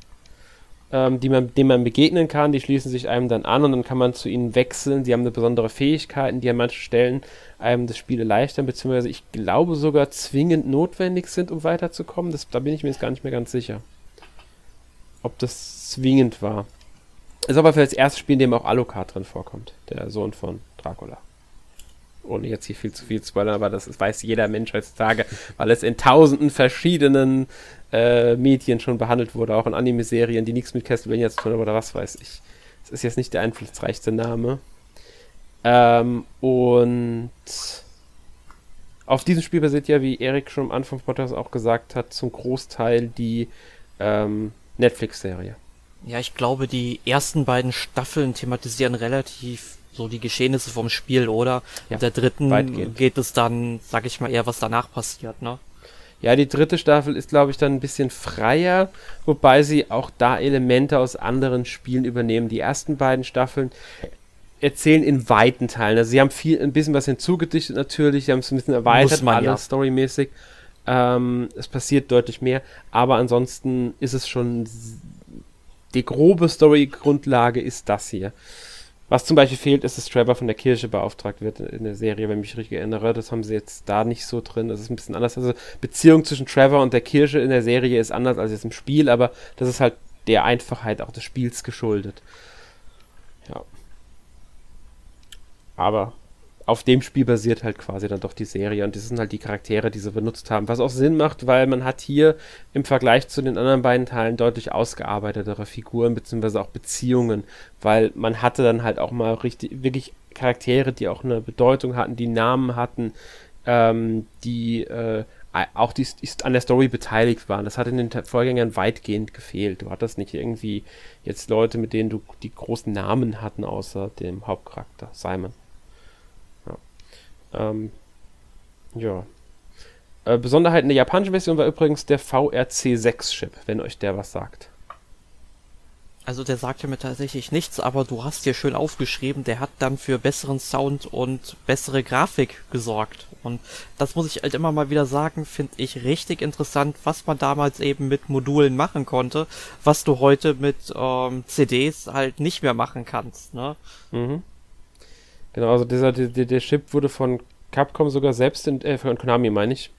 ähm, die man, denen man begegnen kann. Die schließen sich einem dann an und dann kann man zu ihnen wechseln. Sie haben eine besondere Fähigkeiten, die an manchen Stellen einem das Spiel erleichtern, beziehungsweise ich glaube sogar zwingend notwendig sind, um weiterzukommen. Das, da bin ich mir jetzt gar nicht mehr ganz sicher, ob das zwingend war. Ist aber für das erste Spiel, in dem auch Alucard drin vorkommt, der Sohn von Dracula ohne jetzt hier viel zu viel zu spoilern, aber das weiß jeder Mensch heutzutage, weil es in tausenden verschiedenen äh, Medien schon behandelt wurde, auch in Anime-Serien, die nichts mit Castlevania zu tun haben oder was weiß ich. Es ist jetzt nicht der einflussreichste Name. Ähm, und auf diesem Spiel basiert ja, wie Erik schon am Anfang des Podcasts auch gesagt hat, zum Großteil die ähm, Netflix-Serie. Ja, ich glaube, die ersten beiden Staffeln thematisieren relativ so die Geschehnisse vom Spiel, oder? Ja, der dritten weitgehend. geht es dann, sag ich mal, eher, was danach passiert, ne? Ja, die dritte Staffel ist, glaube ich, dann ein bisschen freier, wobei sie auch da Elemente aus anderen Spielen übernehmen. Die ersten beiden Staffeln erzählen in weiten Teilen. Also sie haben viel, ein bisschen was hinzugedichtet natürlich, sie haben es ein bisschen erweitert, man, alles ja. storymäßig. Ähm, es passiert deutlich mehr, aber ansonsten ist es schon die grobe Story-Grundlage ist das hier. Was zum Beispiel fehlt, ist, dass Trevor von der Kirche beauftragt wird in der Serie, wenn ich mich richtig erinnere. Das haben sie jetzt da nicht so drin. Das ist ein bisschen anders. Also Beziehung zwischen Trevor und der Kirche in der Serie ist anders als jetzt im Spiel, aber das ist halt der Einfachheit auch des Spiels geschuldet. Ja. Aber auf dem Spiel basiert halt quasi dann doch die Serie und das sind halt die Charaktere, die sie benutzt haben. Was auch Sinn macht, weil man hat hier im Vergleich zu den anderen beiden Teilen deutlich ausgearbeitetere Figuren beziehungsweise auch Beziehungen, weil man hatte dann halt auch mal richtig, wirklich Charaktere, die auch eine Bedeutung hatten, die Namen hatten, ähm, die äh, auch die, die an der Story beteiligt waren. Das hat in den Vorgängern weitgehend gefehlt. Du hattest nicht irgendwie jetzt Leute, mit denen du die großen Namen hatten, außer dem Hauptcharakter, Simon. Ähm, ja. Äh, Besonderheit in der japanischen Version war übrigens der VRC6-Chip, wenn euch der was sagt. Also der sagte mir tatsächlich nichts, aber du hast hier schön aufgeschrieben, der hat dann für besseren Sound und bessere Grafik gesorgt. Und das muss ich halt immer mal wieder sagen, finde ich richtig interessant, was man damals eben mit Modulen machen konnte, was du heute mit ähm, CDs halt nicht mehr machen kannst. Ne? Mhm. Genau, also dieser, der, der Chip wurde von Capcom sogar selbst, in, äh, von Konami meine ich,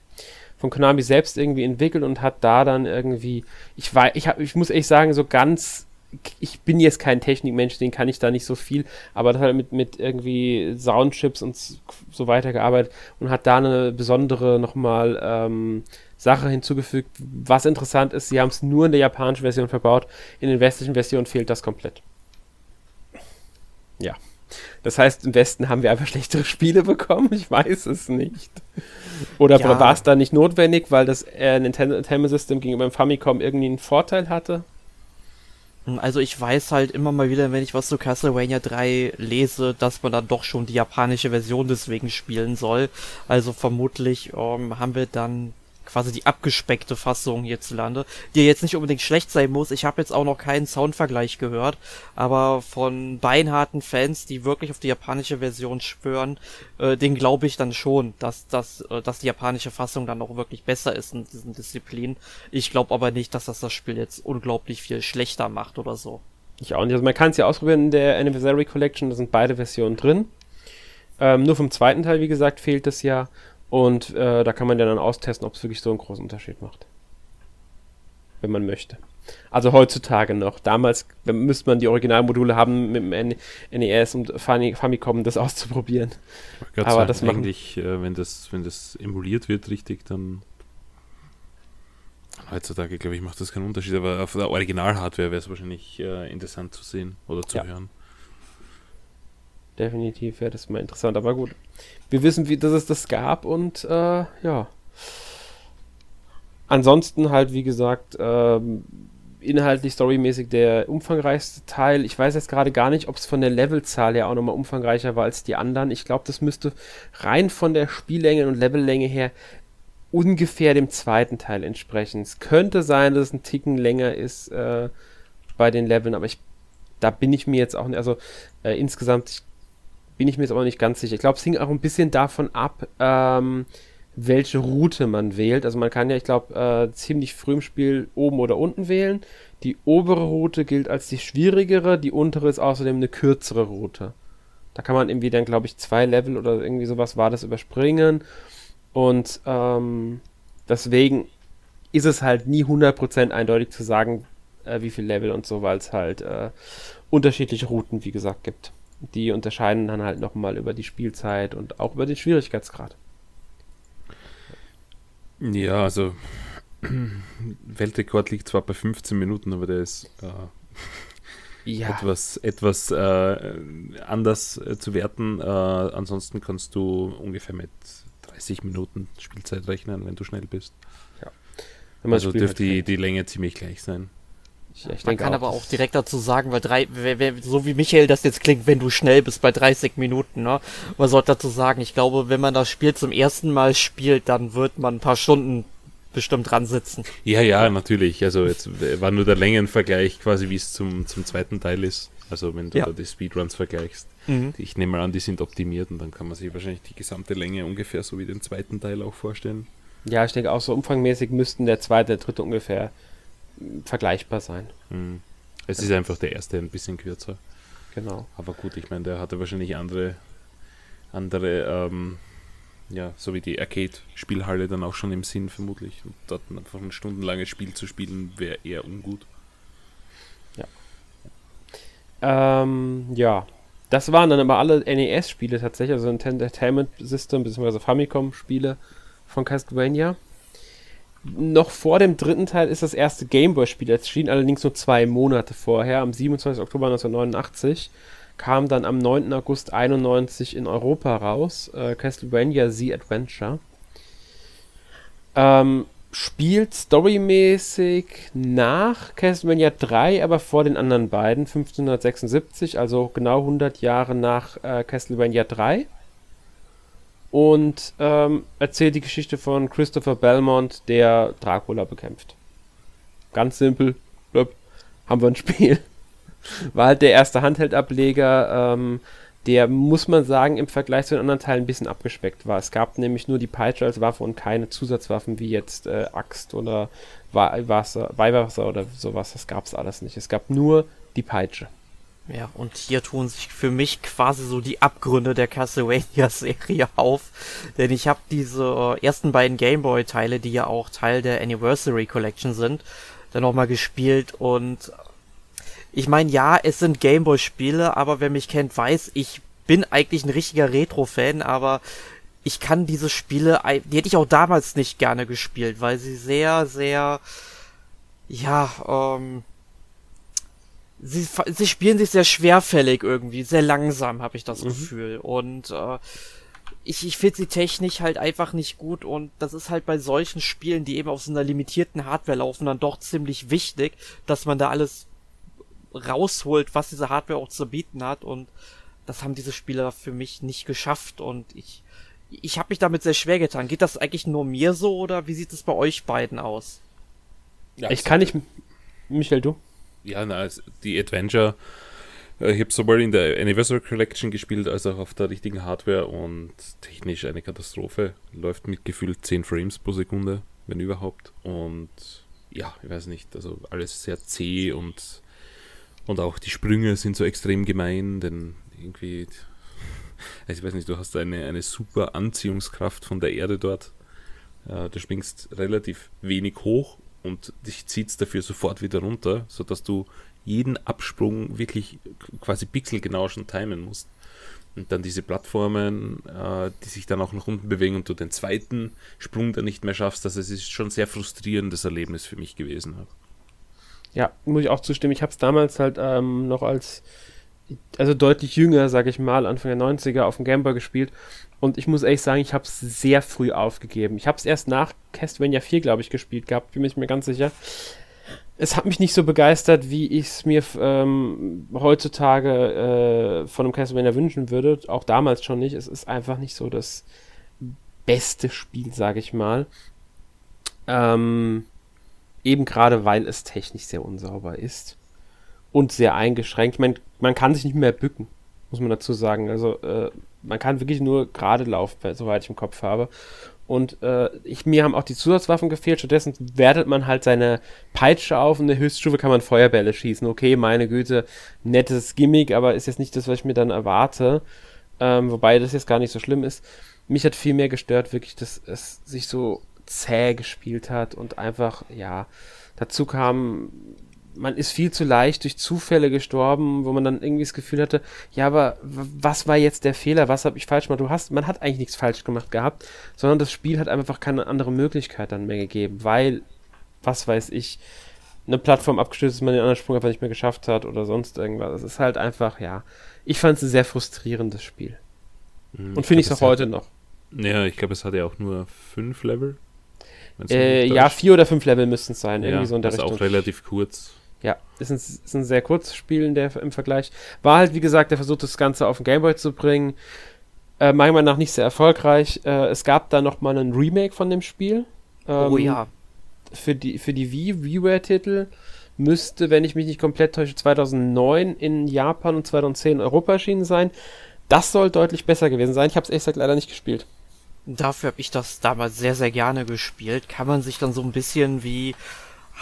von Konami selbst irgendwie entwickelt und hat da dann irgendwie, ich weiß, ich, hab, ich muss echt sagen, so ganz, ich bin jetzt kein Technikmensch, den kann ich da nicht so viel, aber das hat mit, mit irgendwie Soundchips und so weiter gearbeitet und hat da eine besondere nochmal ähm, Sache hinzugefügt. Was interessant ist, sie haben es nur in der japanischen Version verbaut, in den westlichen Versionen fehlt das komplett. Ja. Das heißt, im Westen haben wir einfach schlechtere Spiele bekommen? Ich weiß es nicht. Oder ja. war es da nicht notwendig, weil das äh, Nintendo Entertainment System gegenüber dem Famicom irgendwie einen Vorteil hatte? Also ich weiß halt immer mal wieder, wenn ich was zu Castlevania 3 lese, dass man dann doch schon die japanische Version deswegen spielen soll. Also vermutlich ähm, haben wir dann quasi die abgespeckte Fassung hierzulande, die jetzt nicht unbedingt schlecht sein muss. Ich habe jetzt auch noch keinen Soundvergleich gehört, aber von beinharten Fans, die wirklich auf die japanische Version schwören, äh, den glaube ich dann schon, dass, dass, äh, dass die japanische Fassung dann auch wirklich besser ist in diesen Disziplinen. Ich glaube aber nicht, dass das das Spiel jetzt unglaublich viel schlechter macht oder so. Ich auch nicht. Also man kann es ja ausprobieren in der Anniversary Collection, da sind beide Versionen drin. Ähm, nur vom zweiten Teil, wie gesagt, fehlt es ja. Und äh, da kann man ja dann austesten, ob es wirklich so einen großen Unterschied macht. Wenn man möchte. Also heutzutage noch. Damals müsste man die Originalmodule haben mit dem NES und Famicom, das auszuprobieren. Aber sagen, das machen eigentlich, äh, wenn das, wenn das emuliert wird, richtig, dann heutzutage, glaube ich, macht das keinen Unterschied, aber auf der Original-Hardware wäre es wahrscheinlich äh, interessant zu sehen oder zu ja. hören. Definitiv wäre das mal interessant, aber gut. Wir wissen, wie dass es das gab und äh, ja. Ansonsten halt, wie gesagt, ähm, inhaltlich, storymäßig der umfangreichste Teil. Ich weiß jetzt gerade gar nicht, ob es von der Levelzahl her auch nochmal umfangreicher war als die anderen. Ich glaube, das müsste rein von der Spiellänge und Levellänge her ungefähr dem zweiten Teil entsprechen. Es könnte sein, dass es ein Ticken länger ist äh, bei den Leveln, aber ich, da bin ich mir jetzt auch nicht, also äh, insgesamt bin ich mir jetzt auch nicht ganz sicher. Ich glaube, es hing auch ein bisschen davon ab, ähm, welche Route man wählt. Also man kann ja, ich glaube, äh, ziemlich früh im Spiel oben oder unten wählen. Die obere Route gilt als die schwierigere, die untere ist außerdem eine kürzere Route. Da kann man irgendwie dann, glaube ich, zwei Level oder irgendwie sowas war das überspringen. Und ähm, deswegen ist es halt nie 100% eindeutig zu sagen, äh, wie viel Level und so, weil es halt äh, unterschiedliche Routen, wie gesagt, gibt. Die unterscheiden dann halt nochmal über die Spielzeit und auch über den Schwierigkeitsgrad. Ja, also Weltrekord liegt zwar bei 15 Minuten, aber der ist äh, ja. etwas, etwas äh, anders äh, zu werten. Äh, ansonsten kannst du ungefähr mit 30 Minuten Spielzeit rechnen, wenn du schnell bist. Ja. Also dürfte die, die Länge ziemlich gleich sein. Ja, Man kann auch, aber auch direkt dazu sagen, weil drei, so wie Michael das jetzt klingt, wenn du schnell bist bei 30 Minuten, ne? Man sollte dazu sagen, ich glaube, wenn man das Spiel zum ersten Mal spielt, dann wird man ein paar Stunden bestimmt dran sitzen. Ja, ja, natürlich. Also jetzt war nur der Längenvergleich quasi, wie es zum, zum zweiten Teil ist. Also wenn du ja. da die Speedruns vergleichst. Mhm. Ich nehme mal an, die sind optimiert und dann kann man sich wahrscheinlich die gesamte Länge ungefähr so wie den zweiten Teil auch vorstellen. Ja, ich denke auch so umfangmäßig müssten der zweite, der dritte ungefähr vergleichbar sein. Hm. Es ist einfach der erste ein bisschen kürzer. Genau. Aber gut, ich meine, der hatte wahrscheinlich andere, andere, ähm, ja, so wie die Arcade-Spielhalle dann auch schon im Sinn vermutlich. Und dort einfach ein stundenlanges Spiel zu spielen, wäre eher ungut. Ja. Ähm, ja. Das waren dann aber alle NES-Spiele tatsächlich, also Entertainment System bzw. Famicom-Spiele von Castlevania noch vor dem dritten Teil ist das erste Gameboy-Spiel erschienen, allerdings nur zwei Monate vorher. Am 27. Oktober 1989 kam dann am 9. August 91 in Europa raus, äh, Castlevania The Adventure. Ähm, spielt storymäßig nach Castlevania 3, aber vor den anderen beiden, 1576, also genau 100 Jahre nach äh, Castlevania 3 und ähm, erzählt die Geschichte von Christopher Belmont, der Dracula bekämpft. Ganz simpel, blöb, haben wir ein Spiel. War halt der erste Handheldableger, ähm, der, muss man sagen, im Vergleich zu den anderen Teilen ein bisschen abgespeckt war. Es gab nämlich nur die Peitsche als Waffe und keine Zusatzwaffen wie jetzt äh, Axt oder Weihwasser, Weihwasser oder sowas. Das gab es alles nicht. Es gab nur die Peitsche. Ja, und hier tun sich für mich quasi so die Abgründe der Castlevania-Serie auf. Denn ich habe diese ersten beiden Gameboy-Teile, die ja auch Teil der Anniversary Collection sind, dann nochmal gespielt und ich meine, ja, es sind Gameboy-Spiele, aber wer mich kennt, weiß, ich bin eigentlich ein richtiger Retro-Fan, aber ich kann diese Spiele, die hätte ich auch damals nicht gerne gespielt, weil sie sehr, sehr, ja, ähm, sie, sie spielen sich sehr schwerfällig irgendwie, sehr langsam, habe ich das mhm. Gefühl. Und äh, ich, ich finde sie technisch halt einfach nicht gut und das ist halt bei solchen Spielen, die eben auf so einer limitierten Hardware laufen, dann doch ziemlich wichtig, dass man da alles rausholt, was diese Hardware auch zu bieten hat und das haben diese Spieler für mich nicht geschafft und ich ich habe mich damit sehr schwer getan. Geht das eigentlich nur mir so oder wie sieht es bei euch beiden aus? Ja, ich kann nicht Michael, du? Ja, na, die Adventure, äh, ich habe sowohl in der Anniversary Collection gespielt, als auch auf der richtigen Hardware und technisch eine Katastrophe. Läuft mit gefühlt 10 Frames pro Sekunde, wenn überhaupt. Und ja, ich weiß nicht, also alles sehr zäh und, und auch die Sprünge sind so extrem gemein, denn irgendwie, also ich weiß nicht, du hast eine, eine super Anziehungskraft von der Erde dort. Äh, du springst relativ wenig hoch und dich zieht es dafür sofort wieder runter, sodass du jeden Absprung wirklich quasi pixelgenau schon timen musst. Und dann diese Plattformen, äh, die sich dann auch nach unten bewegen und du den zweiten Sprung dann nicht mehr schaffst. Also es ist schon ein sehr frustrierendes Erlebnis für mich gewesen. Ja, muss ich auch zustimmen. Ich habe es damals halt ähm, noch als, also deutlich jünger, sage ich mal, Anfang der 90er auf dem Gameboy gespielt. Und ich muss ehrlich sagen, ich habe es sehr früh aufgegeben. Ich habe es erst nach Castlevania 4, glaube ich, gespielt gehabt, bin ich mir ganz sicher es hat mich nicht so begeistert, wie ich es mir ähm, heutzutage äh, von einem Castlevania wünschen würde. Auch damals schon nicht. Es ist einfach nicht so das beste Spiel, sage ich mal. Ähm, eben gerade, weil es technisch sehr unsauber ist und sehr eingeschränkt. Ich meine, man kann sich nicht mehr bücken, muss man dazu sagen. Also äh, man kann wirklich nur gerade laufen, soweit ich im Kopf habe. Und äh, ich, mir haben auch die Zusatzwaffen gefehlt. Stattdessen wertet man halt seine Peitsche auf und in der Höchststufe kann man Feuerbälle schießen. Okay, meine Güte, nettes Gimmick, aber ist jetzt nicht das, was ich mir dann erwarte. Ähm, wobei das jetzt gar nicht so schlimm ist. Mich hat viel mehr gestört, wirklich, dass es sich so zäh gespielt hat und einfach, ja, dazu kam man ist viel zu leicht durch Zufälle gestorben, wo man dann irgendwie das Gefühl hatte, ja, aber was war jetzt der Fehler? Was habe ich falsch gemacht? Du hast, man hat eigentlich nichts falsch gemacht gehabt, sondern das Spiel hat einfach keine andere Möglichkeit dann mehr gegeben, weil, was weiß ich, eine Plattform abgestürzt ist, man den anderen Sprung einfach nicht mehr geschafft hat oder sonst irgendwas. Es ist halt einfach, ja, ich fand es ein sehr frustrierendes Spiel. Hm, Und finde ich es auch heute noch. Ja, ich glaube, es hatte ja auch nur fünf Level. Äh, ja, vier oder fünf Level müssten es sein. Irgendwie ja, so in der das Richtung. auch relativ kurz. Ja, ist ein, ist ein sehr kurzes Spiel in der, im Vergleich. War halt, wie gesagt, der Versuch, das Ganze auf den Gameboy zu bringen. Äh, meiner Meinung nach nicht sehr erfolgreich. Äh, es gab da noch mal einen Remake von dem Spiel. Ähm, oh ja. Für die, für die Wii, WiiWare-Titel müsste, wenn ich mich nicht komplett täusche, 2009 in Japan und 2010 in Europa erschienen sein. Das soll deutlich besser gewesen sein. Ich habe es ehrlich gesagt leider nicht gespielt. Dafür habe ich das damals sehr, sehr gerne gespielt. Kann man sich dann so ein bisschen wie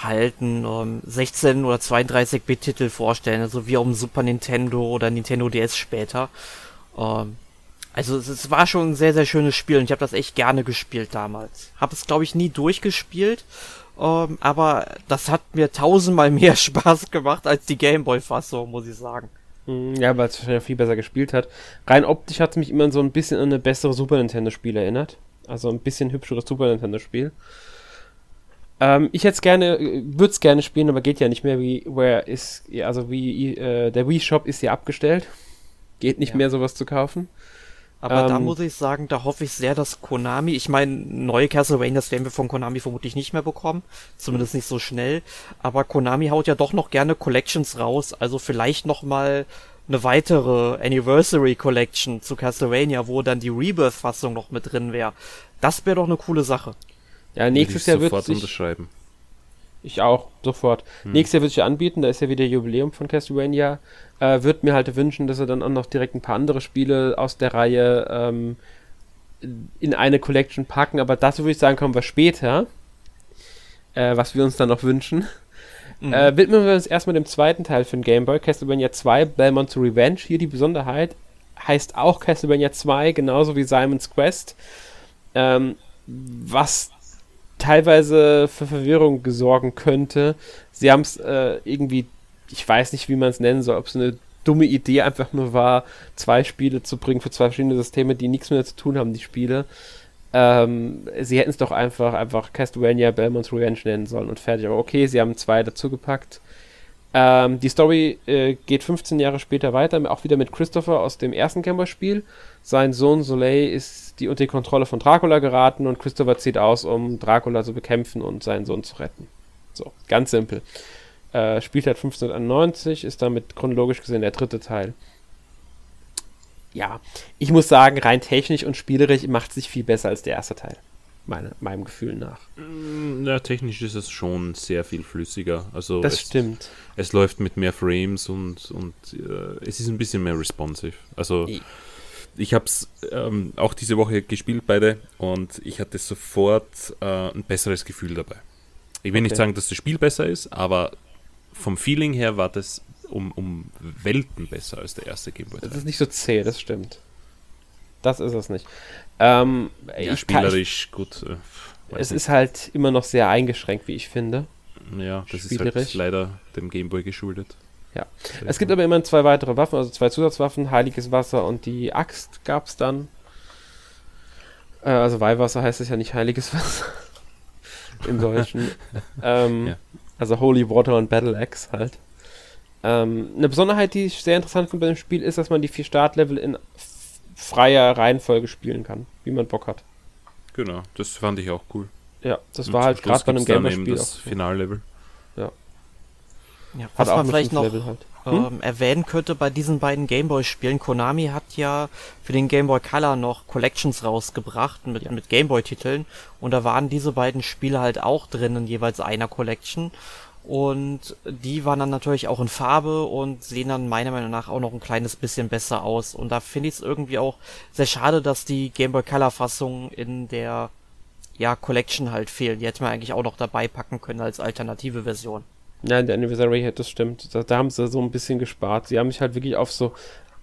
halt ein um, 16 oder 32-Bit-Titel vorstellen, also wie um Super Nintendo oder Nintendo DS später. Ähm, also es, es, war schon ein sehr, sehr schönes Spiel und ich habe das echt gerne gespielt damals. Habe es, glaube ich, nie durchgespielt, ähm, aber das hat mir tausendmal mehr Spaß gemacht als die Gameboy-Fassung, muss ich sagen. Hm, ja, weil es wahrscheinlich viel besser gespielt hat. Rein optisch hat es mich immer so ein bisschen an eine bessere Super Nintendo-Spiel erinnert. Also ein bisschen hübscheres Super Nintendo-Spiel. Ähm, ich hätte es gerne, würde es gerne spielen, aber geht ja nicht mehr. Wie, where ist, also wie, äh, der Wii Shop ist ja abgestellt. Geht nicht ja. mehr, sowas zu kaufen. Aber ähm, da muss ich sagen, da hoffe ich sehr, dass Konami, ich meine, neue Castlevanias werden wir von Konami vermutlich nicht mehr bekommen, zumindest nicht so schnell, aber Konami haut ja doch noch gerne Collections raus, also vielleicht noch mal eine weitere Anniversary Collection zu Castlevania, wo dann die Rebirth-Fassung noch mit drin wäre. Das wäre doch eine coole Sache. Ja, nächstes Jahr wird sich, unterschreiben. Ich auch, sofort. Hm. Nächstes Jahr würde ich anbieten, da ist ja wieder Jubiläum von Castlevania. Äh, würde mir halt wünschen, dass er dann auch noch direkt ein paar andere Spiele aus der Reihe ähm, in eine Collection packen, aber dazu würde ich sagen, kommen wir später. Äh, was wir uns dann noch wünschen. Mhm. Äh, widmen wir uns erstmal dem zweiten Teil für den Game Boy, Castlevania 2, Belmont's Revenge. Hier die Besonderheit, heißt auch Castlevania 2, genauso wie Simon's Quest. Ähm, was teilweise für Verwirrung gesorgen könnte. Sie haben es äh, irgendwie, ich weiß nicht, wie man es nennen soll, ob es eine dumme Idee einfach nur war, zwei Spiele zu bringen für zwei verschiedene Systeme, die nichts mehr zu tun haben, die Spiele. Ähm, sie hätten es doch einfach, einfach Castlevania Belmont's Revenge nennen sollen und fertig. Aber okay, sie haben zwei dazugepackt. Ähm, die Story äh, geht 15 Jahre später weiter, auch wieder mit Christopher aus dem ersten Camper-Spiel. Sein Sohn Soleil ist die unter die Kontrolle von Dracula geraten und Christopher zieht aus, um Dracula zu bekämpfen und seinen Sohn zu retten. So, ganz simpel. Äh, spielt halt 1591, ist damit chronologisch gesehen der dritte Teil. Ja, ich muss sagen, rein technisch und spielerisch macht sich viel besser als der erste Teil meine, meinem Gefühl nach. Mm, ja, technisch ist es schon sehr viel flüssiger. Also das es, stimmt. Es läuft mit mehr Frames und, und äh, es ist ein bisschen mehr responsive. Also ich habe es ähm, auch diese Woche gespielt beide und ich hatte sofort äh, ein besseres Gefühl dabei. Ich will okay. nicht sagen, dass das Spiel besser ist, aber vom Feeling her war das um, um Welten besser als der erste Gameboy. Das ist nicht so zäh, das stimmt. Das ist es nicht. Ähm, ja, spielerisch kann, gut. Äh, es nicht. ist halt immer noch sehr eingeschränkt, wie ich finde. Ja, das ist halt leider dem Gameboy geschuldet. Ja. Es gibt aber immerhin zwei weitere Waffen, also zwei Zusatzwaffen, Heiliges Wasser und die Axt gab es dann. Äh, also Weihwasser heißt es ja nicht Heiliges Wasser im Deutschen. ähm, ja. Also Holy Water und Battle Axe halt. Ähm, eine Besonderheit, die ich sehr interessant finde bei dem Spiel, ist, dass man die vier Startlevel in freier Reihenfolge spielen kann, wie man Bock hat. Genau, das fand ich auch cool. Ja, das Und war halt gerade bei einem Gamer-Spiel. Das Finallevel. Ja. was man vielleicht noch halt. hm? ähm, erwähnen könnte bei diesen beiden Gameboy-Spielen, Konami hat ja für den Gameboy Color noch Collections rausgebracht mit, ja. mit Gameboy-Titeln und da waren diese beiden Spiele halt auch drin in jeweils einer Collection und die waren dann natürlich auch in Farbe und sehen dann meiner Meinung nach auch noch ein kleines bisschen besser aus. Und da finde ich es irgendwie auch sehr schade, dass die Game Boy Color Fassung in der ja, Collection halt fehlen. Die hätte man eigentlich auch noch dabei packen können als alternative Version. Ja, in der Anniversary, das stimmt. Da, da haben sie so ein bisschen gespart. Sie haben sich halt wirklich auf so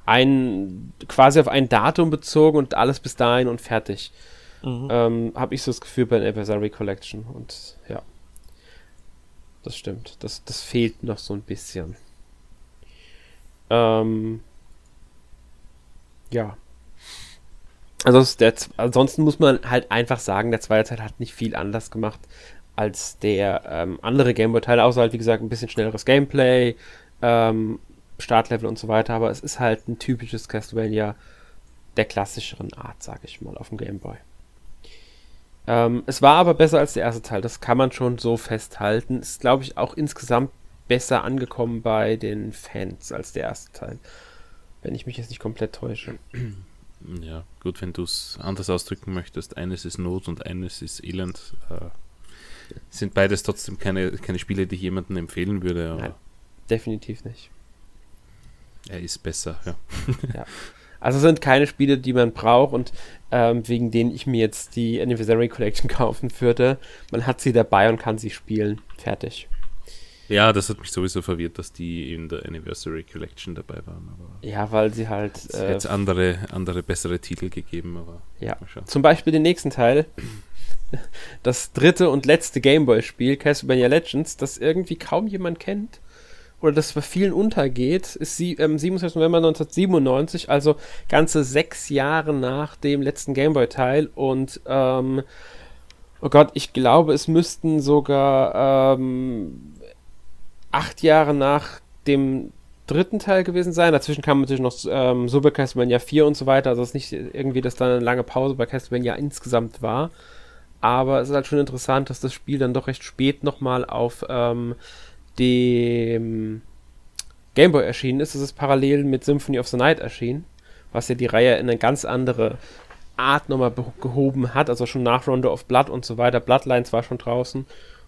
ein, quasi auf ein Datum bezogen und alles bis dahin und fertig. Mhm. Ähm, habe ich so das Gefühl bei der Anniversary Collection. Und ja das stimmt. Das, das fehlt noch so ein bisschen. Ähm, ja. Also der, ansonsten muss man halt einfach sagen, der zweite Teil hat nicht viel anders gemacht als der ähm, andere Gameboy-Teil, außer halt, wie gesagt, ein bisschen schnelleres Gameplay, ähm, Startlevel und so weiter, aber es ist halt ein typisches Castlevania der klassischeren Art, sage ich mal, auf dem Gameboy. Ähm, es war aber besser als der erste Teil, das kann man schon so festhalten. Ist, glaube ich, auch insgesamt besser angekommen bei den Fans als der erste Teil. Wenn ich mich jetzt nicht komplett täusche. Ja, gut, wenn du es anders ausdrücken möchtest. Eines ist Not und eines ist Elend. Äh, sind beides trotzdem keine, keine Spiele, die ich jemandem empfehlen würde. Nein, definitiv nicht. Er ist besser, ja. ja. Also sind keine Spiele, die man braucht und ähm, wegen denen ich mir jetzt die Anniversary Collection kaufen würde. Man hat sie dabei und kann sie spielen. Fertig. Ja, das hat mich sowieso verwirrt, dass die in der Anniversary Collection dabei waren. ja, weil sie halt. Es äh, jetzt andere, andere bessere Titel gegeben, aber. Ja. Zum Beispiel den nächsten Teil. Das dritte und letzte Gameboy-Spiel, Castlevania Legends, das irgendwie kaum jemand kennt oder das bei vielen untergeht, ist sie, ähm, 27. November 1997, also ganze sechs Jahre nach dem letzten Gameboy-Teil. Und ähm, oh Gott, ich glaube, es müssten sogar ähm, acht Jahre nach dem dritten Teil gewesen sein. Dazwischen kam natürlich noch ähm, Super Castlevania 4 und so weiter. Also es ist nicht irgendwie, dass da eine lange Pause bei Castlevania insgesamt war. Aber es ist halt schon interessant, dass das Spiel dann doch recht spät nochmal auf ähm, dem Gameboy erschienen ist. Es ist parallel mit Symphony of the Night erschienen, was ja die Reihe in eine ganz andere Art nochmal gehoben hat, also schon nach Rondo of Blood und so weiter. Bloodlines war schon draußen. Und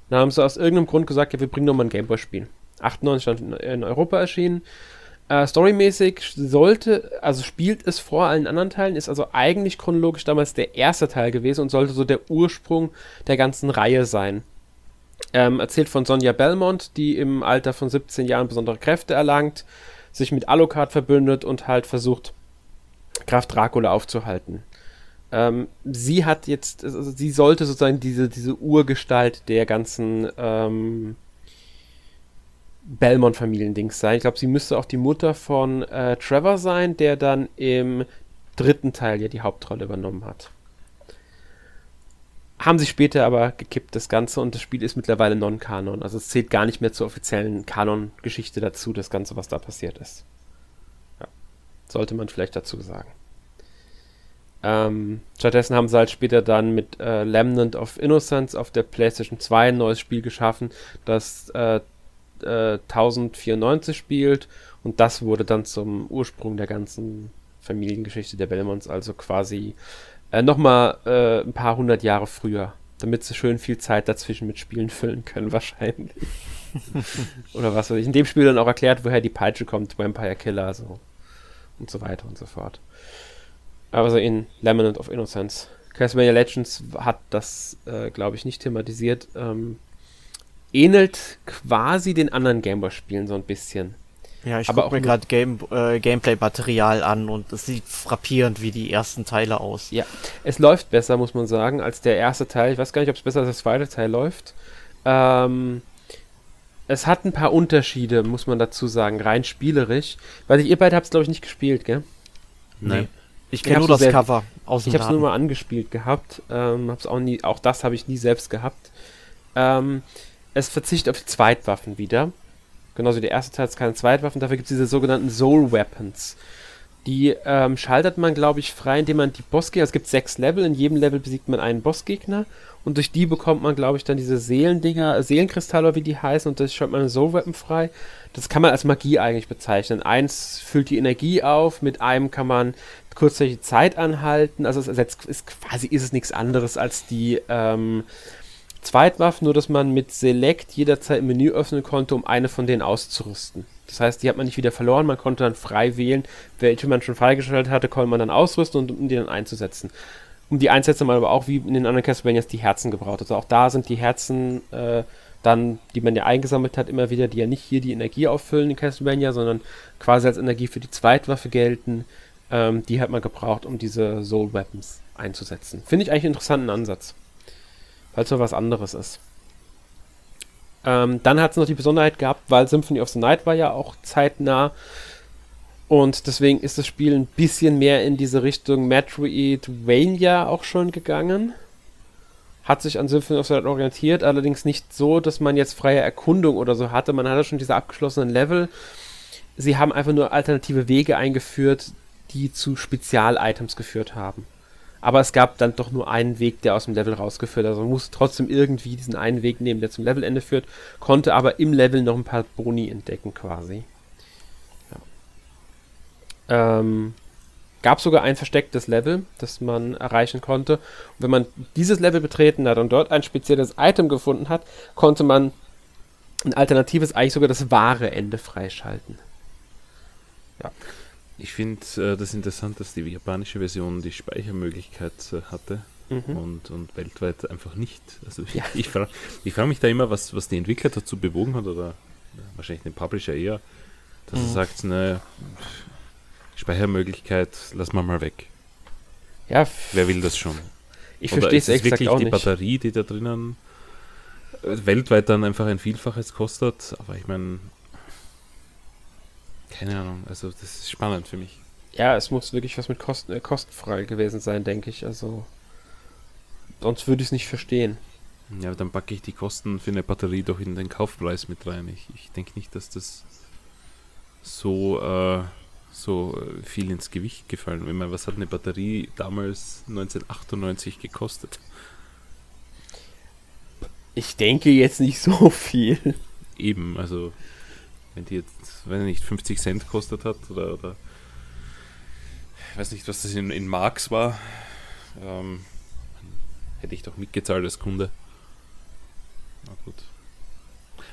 da haben sie aus irgendeinem Grund gesagt, ja, wir bringen nochmal ein Gameboy-Spiel. 98 stand in Europa erschienen. Äh, storymäßig sollte, also spielt es vor allen anderen Teilen, ist also eigentlich chronologisch damals der erste Teil gewesen und sollte so der Ursprung der ganzen Reihe sein. Ähm, erzählt von Sonja Belmont, die im Alter von 17 Jahren besondere Kräfte erlangt, sich mit Alucard verbündet und halt versucht, Kraft Dracula aufzuhalten. Ähm, sie hat jetzt, also sie sollte sozusagen diese, diese Urgestalt der ganzen ähm, Belmont-Familiendings sein. Ich glaube, sie müsste auch die Mutter von äh, Trevor sein, der dann im dritten Teil ja die Hauptrolle übernommen hat. Haben sie später aber gekippt, das Ganze, und das Spiel ist mittlerweile non-Kanon. Also es zählt gar nicht mehr zur offiziellen Kanon-Geschichte dazu, das Ganze, was da passiert ist. Ja. Sollte man vielleicht dazu sagen. Ähm, stattdessen haben sie halt später dann mit äh, Remnant of Innocence auf der PlayStation 2 ein neues Spiel geschaffen, das äh, äh, 1094 spielt und das wurde dann zum Ursprung der ganzen Familiengeschichte der Belmonts, also quasi äh, nochmal äh, ein paar hundert Jahre früher, damit sie schön viel Zeit dazwischen mit Spielen füllen können, wahrscheinlich. Oder was weiß ich. In dem Spiel dann auch erklärt, woher die Peitsche kommt, Vampire Killer, so. Und so weiter und so fort. Aber so in Laminate of Innocence. Castlevania Legends hat das, äh, glaube ich, nicht thematisiert. Ähm, ähnelt quasi den anderen Gameboy-Spielen so ein bisschen. Ja, ich gucke mir gerade Game, äh, Gameplay-Material an und es sieht frappierend wie die ersten Teile aus. Ja, es läuft besser, muss man sagen, als der erste Teil. Ich weiß gar nicht, ob es besser als der zweite Teil läuft. Ähm, es hat ein paar Unterschiede, muss man dazu sagen, rein spielerisch. Weil ihr beide habt es, glaube ich, nicht gespielt, gell? Nein. Ich Ich kenne nur das sehr- Cover aus dem Ich habe es nur mal angespielt gehabt. Ähm, hab's auch, nie, auch das habe ich nie selbst gehabt. Ähm, es verzichtet auf die Zweitwaffen wieder. Genauso wie der erste Teil hat keine Zweitwaffen. Dafür gibt es diese sogenannten Soul Weapons. Die ähm, schaltet man, glaube ich, frei, indem man die Bossgegner, es gibt sechs Level, in jedem Level besiegt man einen Bossgegner und durch die bekommt man, glaube ich, dann diese Seelendinger, äh, Seelenkristalle, wie die heißen, und das schaltet man Soul Weapon frei. Das kann man als Magie eigentlich bezeichnen. Eins füllt die Energie auf, mit einem kann man kurzzeitig Zeit anhalten. Also es ersetzt, ist, quasi ist es nichts anderes als die ähm, Zweitwaffen, nur dass man mit Select jederzeit im Menü öffnen konnte, um eine von denen auszurüsten. Das heißt, die hat man nicht wieder verloren, man konnte dann frei wählen, welche man schon freigeschaltet hatte, konnte man dann ausrüsten und um die dann einzusetzen. Um die einzusetzen man aber auch wie in den anderen Castlevanias die Herzen gebraucht. Also auch da sind die Herzen äh, dann, die man ja eingesammelt hat, immer wieder, die ja nicht hier die Energie auffüllen in Castlevania, sondern quasi als Energie für die Zweitwaffe gelten. Ähm, die hat man gebraucht, um diese Soul Weapons einzusetzen. Finde ich eigentlich einen interessanten Ansatz. Weil es so was anderes ist. Ähm, dann hat es noch die Besonderheit gehabt, weil Symphony of the Night war ja auch zeitnah. Und deswegen ist das Spiel ein bisschen mehr in diese Richtung Metroidvania auch schon gegangen. Hat sich an Symphony of the Night orientiert, allerdings nicht so, dass man jetzt freie Erkundung oder so hatte. Man hatte schon diese abgeschlossenen Level. Sie haben einfach nur alternative Wege eingeführt, die zu Spezial-Items geführt haben. Aber es gab dann doch nur einen Weg, der aus dem Level rausgeführt. Also man musste trotzdem irgendwie diesen einen Weg nehmen, der zum Levelende führt, konnte aber im Level noch ein paar Boni entdecken quasi. Ja. Ähm, gab sogar ein verstecktes Level, das man erreichen konnte. Und wenn man dieses Level betreten hat und dort ein spezielles Item gefunden hat, konnte man ein alternatives, eigentlich sogar das wahre Ende freischalten. Ich finde äh, das interessant, dass die japanische Version die Speichermöglichkeit äh, hatte Mhm. und, und weltweit einfach nicht. Also ich, Ja. ich frage ich frag mich da immer, was, was die Entwickler dazu bewogen hat oder ja, wahrscheinlich den Publisher eher, dass er Mhm. sagt, ne, Speichermöglichkeit, lass mal mal weg. Ja, Wer will das schon? ich verstehe es exakt wirklich auch die nicht. Batterie, die da drinnen äh, weltweit dann einfach ein Vielfaches kostet? Aber ich meine, keine Ahnung, also das ist spannend für mich. Ja, es muss wirklich was mit Kosten, äh, kostenfrei gewesen sein, denke ich. Also, sonst würde ich es nicht verstehen. Ja, aber dann packe ich die Kosten für eine Batterie doch in den Kaufpreis mit rein. Ich, ich denke nicht, dass das so, äh, so äh, viel ins Gewicht gefallen. Wenn man, was hat eine Batterie damals 1998 gekostet? Ich denke jetzt nicht so viel. Eben, also wenn die jetzt, wenn nicht 50 Cent kostet hat oder, oder ich weiß nicht, was das in, in Marks war, ähm, hätte ich doch mitgezahlt als Kunde. Na gut.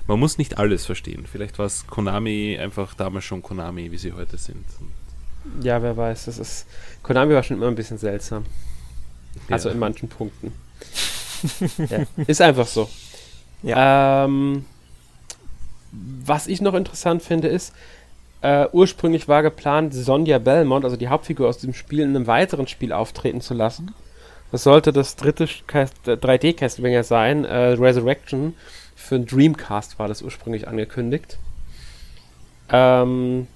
Man muss nicht alles verstehen. Vielleicht war es Konami einfach damals schon Konami, wie sie heute sind. Und, Ja, wer weiß. Das ist. Konami war schon immer ein bisschen seltsam. Also ja. in manchen Punkten. ja, ist einfach so. Ähm, was ich noch interessant finde, ist, äh, ursprünglich war geplant, Sonja Belmont, also die Hauptfigur aus diesem Spiel, in einem weiteren Spiel auftreten zu lassen. Das sollte das dritte Cast- äh, 3D-Castlevania sein, äh, Resurrection. Für einen Dreamcast war das ursprünglich angekündigt. Ähm,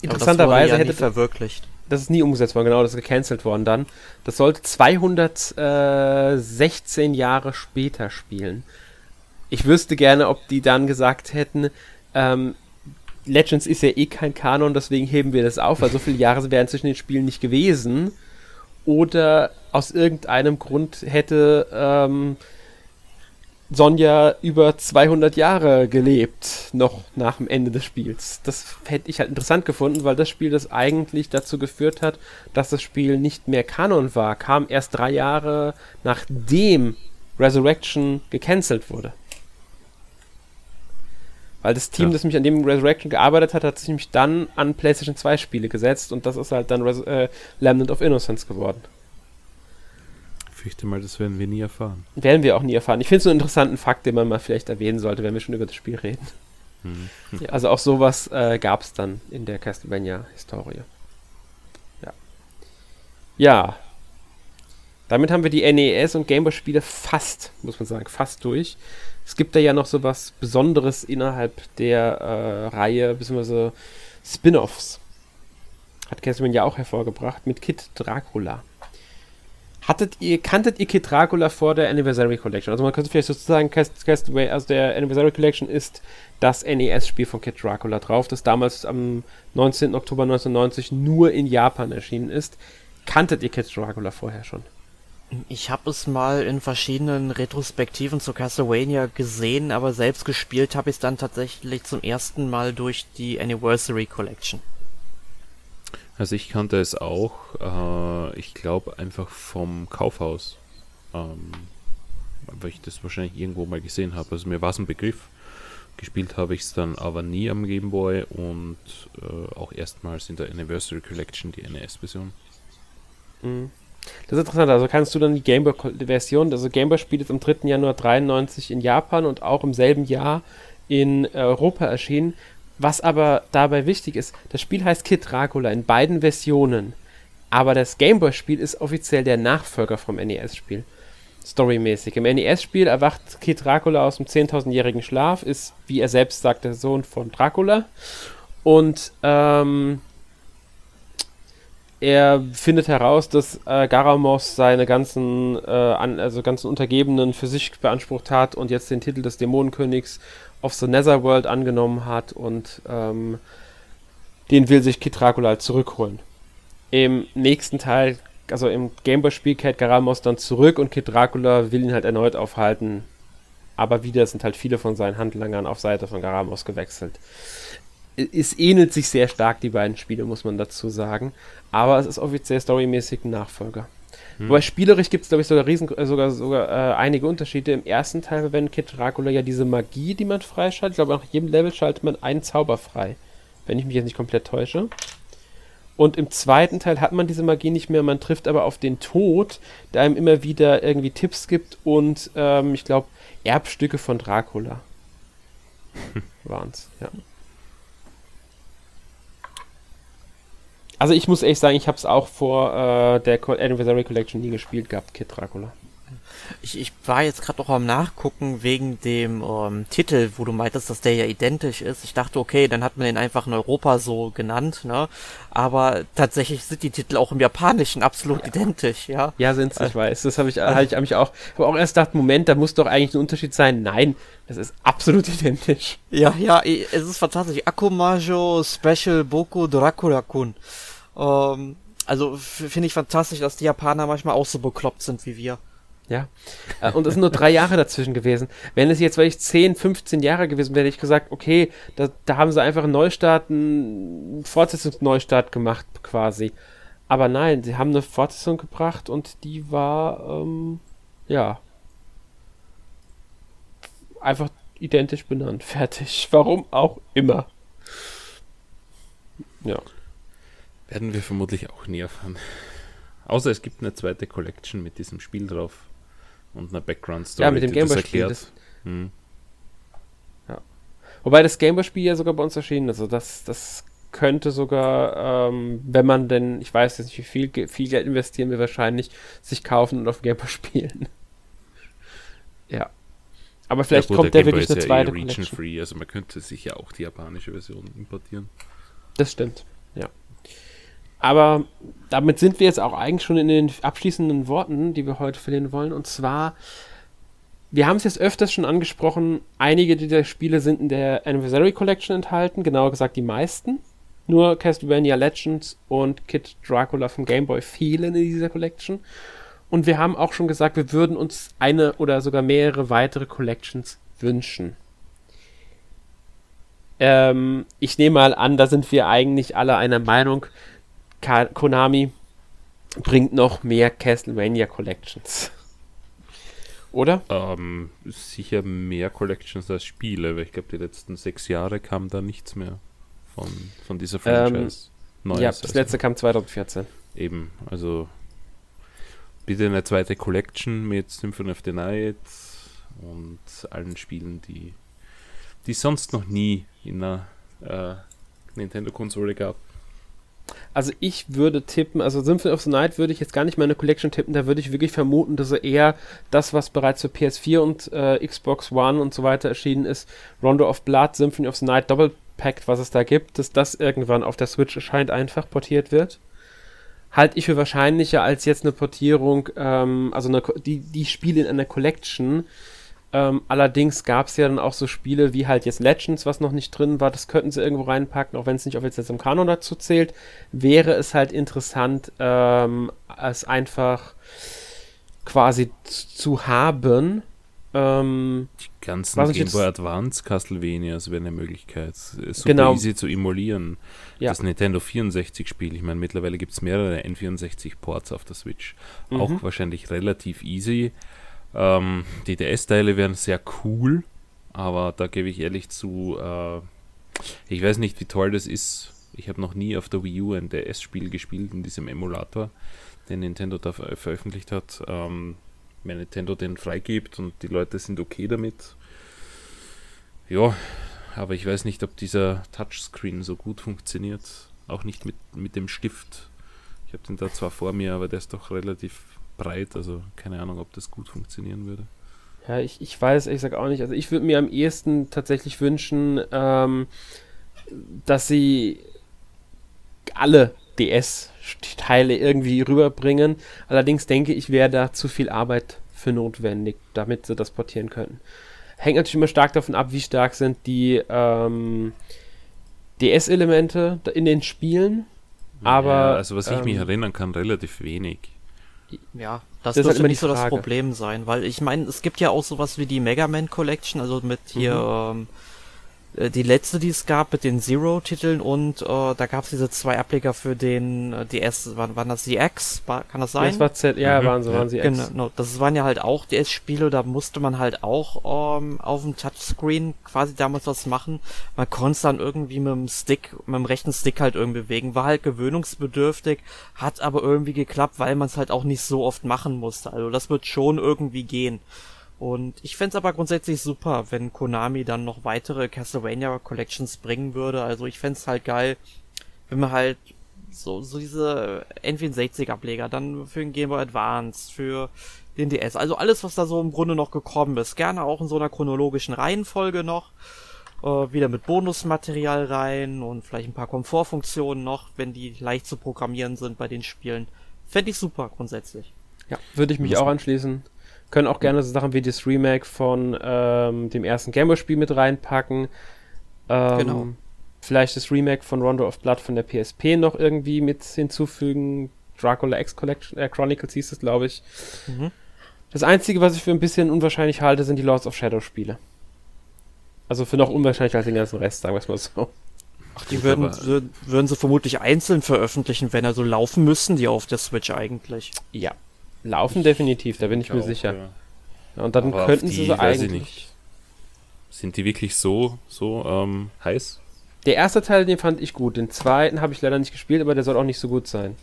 interessanterweise ja hätte nie verwirklicht. das ist nie umgesetzt worden, genau, das ist gecancelt worden dann. Das sollte 216 Jahre später spielen. Ich wüsste gerne, ob die dann gesagt hätten, ähm, Legends ist ja eh kein Kanon, deswegen heben wir das auf, weil so viele Jahre wären zwischen den Spielen nicht gewesen. Oder aus irgendeinem Grund hätte ähm, Sonja über 200 Jahre gelebt, noch nach dem Ende des Spiels. Das hätte ich halt interessant gefunden, weil das Spiel, das eigentlich dazu geführt hat, dass das Spiel nicht mehr Kanon war, kam erst drei Jahre nachdem Resurrection gecancelt wurde. Weil das Team, Ja. das mich an dem Resurrection gearbeitet hat, hat sich nämlich dann an PlayStation 2 Spiele gesetzt und das ist halt dann Res äh, Remnant of Innocence geworden. Ich fürchte mal, das werden wir nie erfahren. Werden wir auch nie erfahren. Ich finde es so einen interessanten Fakt, den man mal vielleicht erwähnen sollte, wenn wir schon über das Spiel reden. Mhm. Ja, also auch sowas äh, gab es dann in der Castlevania-Historie. Ja. Ja. Damit haben wir die NES und Gameboy-Spiele fast, muss man sagen, fast durch. Es gibt da ja noch so was Besonderes innerhalb der äh, Reihe, beziehungsweise Spin-offs. Hat Castlevania ja auch hervorgebracht mit Kid Dracula. Hattet ihr, kanntet ihr Kid Dracula vor der Anniversary Collection? Also man könnte vielleicht sozusagen, Castlevania, also der Anniversary Collection ist das NES-Spiel von Kid Dracula drauf, das damals am 19. Oktober 1990 nur in Japan erschienen ist. Kanntet ihr Kid Dracula vorher schon? Ich habe es mal in verschiedenen Retrospektiven zu Castlevania gesehen, aber selbst gespielt habe ich es dann tatsächlich zum ersten Mal durch die Anniversary Collection. Also ich kannte es auch, äh, ich glaube einfach vom Kaufhaus, ähm, weil ich das wahrscheinlich irgendwo mal gesehen habe. Also mir war es ein Begriff. Gespielt habe ich es dann aber nie am Game Boy und äh, auch erstmals in der Anniversary Collection, die NES-Version. Mhm. Das ist interessant, also kannst du dann die Gameboy-Version, also Gameboy spielt jetzt am 3. Januar 93 in Japan und auch im selben Jahr in Europa erschienen. Was aber dabei wichtig ist, das Spiel heißt Kid Dracula in beiden Versionen, aber das Gameboy-Spiel ist offiziell der Nachfolger vom NES-Spiel. Storymäßig. Im NES-Spiel erwacht Kid Dracula aus dem 10.000-jährigen Schlaf, ist, wie er selbst sagt, der Sohn von Dracula. Und ähm, er findet heraus, dass äh, Garamos seine ganzen, äh, an, also ganzen Untergebenen für sich beansprucht hat und jetzt den Titel des Dämonenkönigs of the Netherworld angenommen hat und ähm, den will sich Kid Dracula halt zurückholen. Im nächsten Teil, also im Gameboy-Spiel kehrt Garamos dann zurück und Kid Dracula will ihn halt erneut aufhalten. Aber wieder sind halt viele von seinen Handlangern auf Seite von Garamos gewechselt es ähnelt sich sehr stark, die beiden Spiele, muss man dazu sagen. Aber es ist offiziell storymäßig ein Nachfolger. Hm. Wobei spielerisch gibt es, glaube ich, sogar, riesen, äh, sogar, sogar äh, einige Unterschiede. Im ersten Teil verwendet Kid Dracula ja diese Magie, die man freischaltet. Ich glaube, nach jedem Level schaltet man einen Zauber frei. Wenn ich mich jetzt nicht komplett täusche. Und im zweiten Teil hat man diese Magie nicht mehr, man trifft aber auf den Tod, der einem immer wieder irgendwie Tipps gibt und ähm, ich glaube Erbstücke von Dracula waren es, ja. Also ich muss ehrlich sagen, ich habe es auch vor äh, der Anniversary Collection nie gespielt gehabt, Kid Dracula. Ich, ich war jetzt gerade auch am Nachgucken wegen dem ähm, Titel, wo du meintest, dass der ja identisch ist. Ich dachte, okay, dann hat man den einfach in Europa so genannt, ne? Aber tatsächlich sind die Titel auch im Japanischen absolut ja. identisch, ja. Ja, sind sie, ich äh, weiß. Das habe ich, hab ich, hab ich auch, habe auch erst gedacht, Moment, da muss doch eigentlich ein Unterschied sein. Nein, das ist absolut identisch. Ja, ja, es ist fantastisch. Akumajo Special Boku Dracula-kun. Ähm, also finde ich fantastisch, dass die Japaner manchmal auch so bekloppt sind wie wir. Ja. Äh, und es sind nur drei Jahre dazwischen gewesen. Wenn es jetzt wirklich 10, 15 Jahre gewesen wäre, hätte ich gesagt, okay, da, da haben sie einfach einen Neustart, einen Fortsetzungsneustart gemacht, quasi. Aber nein, sie haben eine Fortsetzung gebracht und die war, ähm, ja, einfach identisch benannt. Fertig. Warum auch immer. Ja. Werden wir vermutlich auch nie erfahren. Außer es gibt eine zweite Collection mit diesem Spiel drauf und einer Background-Story, ja, mit dem. Das, hm. ja. Wobei das Gameboy-Spiel ja sogar bei uns erschienen ist. Also das, das könnte sogar, ähm, wenn man denn, ich weiß jetzt nicht, wie viel, viel Geld investieren wir wahrscheinlich, sich kaufen und auf Gameboy spielen. ja. Aber vielleicht ja, gut, kommt der, der wirklich eine zweite ja eh Collection. Free, also man könnte sich ja auch die japanische Version importieren. Das stimmt, ja. Aber damit sind wir jetzt auch eigentlich schon in den abschließenden Worten, die wir heute verlieren wollen. Und zwar, wir haben es jetzt öfters schon angesprochen, einige dieser Spiele sind in der Anniversary Collection enthalten, genauer gesagt die meisten. Nur Castlevania Legends und Kid Dracula vom Game Boy fehlen in dieser Collection. Und wir haben auch schon gesagt, wir würden uns eine oder sogar mehrere weitere Collections wünschen. Ähm, ich nehme mal an, da sind wir eigentlich alle einer Meinung. Konami bringt noch mehr Castlevania Collections. Oder? Ähm, sicher mehr Collections als Spiele, weil ich glaube, die letzten sechs Jahre kam da nichts mehr von, von dieser Franchise. Ähm, ja, das also. letzte kam 2014. Eben, also bitte eine zweite Collection mit Symphony of the Night und allen Spielen, die die sonst noch nie in einer äh, Nintendo-Konsole gab. Also ich würde tippen, also Symphony of the Night würde ich jetzt gar nicht meine Collection tippen, da würde ich wirklich vermuten, dass er eher das, was bereits für PS4 und äh, Xbox One und so weiter erschienen ist, Rondo of Blood, Symphony of the Night, Doppelpack, was es da gibt, dass das irgendwann auf der Switch erscheint, einfach portiert wird. Halte ich für wahrscheinlicher als jetzt eine Portierung, ähm, also eine, die, die Spiele in einer Collection, ähm, allerdings gab es ja dann auch so Spiele wie halt jetzt Legends, was noch nicht drin war. Das könnten sie irgendwo reinpacken, auch wenn es nicht offiziell zum Kanon dazu zählt. Wäre es halt interessant, ähm, es einfach quasi zu haben. Ähm, Die ganzen Game Boy Advance Castlevanias wäre eine Möglichkeit. Super Genau. easy zu emulieren. Ja. Das Nintendo 64-Spiel. Ich meine, mittlerweile gibt es mehrere N64-Ports auf der Switch. Mhm. Auch wahrscheinlich relativ easy. Ähm, die DS-Teile wären sehr cool, aber da gebe ich ehrlich zu, äh, ich weiß nicht, wie toll das ist. Ich habe noch nie auf der Wii U ein DS-Spiel gespielt in diesem Emulator, den Nintendo da ver veröffentlicht hat. Ähm, wenn Nintendo den freigibt und die Leute sind okay damit. Ja, aber ich weiß nicht, ob dieser Touchscreen so gut funktioniert. Auch nicht mit, mit dem Stift. Ich habe den da zwar vor mir, aber der ist doch relativ breit, also keine Ahnung, ob das gut funktionieren würde. Ja, ich, ich weiß ehrlich gesagt auch nicht. Also ich würde mir am ehesten tatsächlich wünschen, ähm, dass sie alle DS-Teile irgendwie rüberbringen. Allerdings denke ich, wäre da zu viel Arbeit für notwendig, damit sie das portieren können. Hängt natürlich immer stark davon ab, wie stark sind die ähm, DS-Elemente in den Spielen. Aber ja, also was ich mich ähm, erinnern kann, relativ wenig. Ja, das, Das halt dürfte die nicht so das. Problem sein, weil ich meine, es gibt ja auch sowas wie die Mega Man Collection, also mit hier ähm, äh, die letzte, die es gab, mit den Zero-Titeln und äh, da gab es diese zwei Ableger für den äh, DS, waren, waren das die X? War, kann das sein? Das war Z, ja, Mhm, waren sie, ja. waren sie Ex. Genau, das waren ja halt auch DS-Spiele, da musste man halt auch ähm, auf dem Touchscreen quasi damals was machen. Man konnte es dann irgendwie mit dem Stick, mit dem rechten Stick halt irgendwie bewegen. War halt gewöhnungsbedürftig, hat aber irgendwie geklappt, weil man es halt auch nicht so oft machen musste. Also das wird schon irgendwie gehen. Und ich fänd's aber grundsätzlich super, wenn Konami dann noch weitere Castlevania Collections bringen würde. Also ich fänd's halt geil, wenn man halt so, so diese N64-Ableger, dann für den Game Boy Advance, für den DS, also alles, was da so im Grunde noch gekommen ist, gerne auch in so einer chronologischen Reihenfolge noch, äh, wieder mit Bonusmaterial rein und vielleicht ein paar Komfortfunktionen noch, wenn die leicht zu programmieren sind bei den Spielen. Fände ich super grundsätzlich. Ja, würde ich mich auch anschließen. Können auch gerne so Sachen wie das Remake von ähm, dem ersten Gameboy-Spiel mit reinpacken. Ähm, Genau. Vielleicht das Remake von Rondo of Blood von der PSP noch irgendwie mit hinzufügen. Dracula X Collection, äh, Chronicles hieß es, glaube ich. Mhm. Das Einzige, was ich für ein bisschen unwahrscheinlich halte, sind die Lords of Shadow Spiele. Also für noch unwahrscheinlicher als den ganzen Rest, sagen wir es mal so. Ach, die würden, würden sie vermutlich einzeln veröffentlichen, wenn er so laufen müssen, die auf der Switch eigentlich. Ja. Laufen definitiv, da bin ich mir auch, sicher. ja. Und dann Aber könnten die sie so weiß ich eigentlich. nicht. Sind die wirklich so, so ähm, heiß? Der erste Teil, den fand ich gut. Den zweiten habe ich leider nicht gespielt, aber der soll auch nicht so gut sein.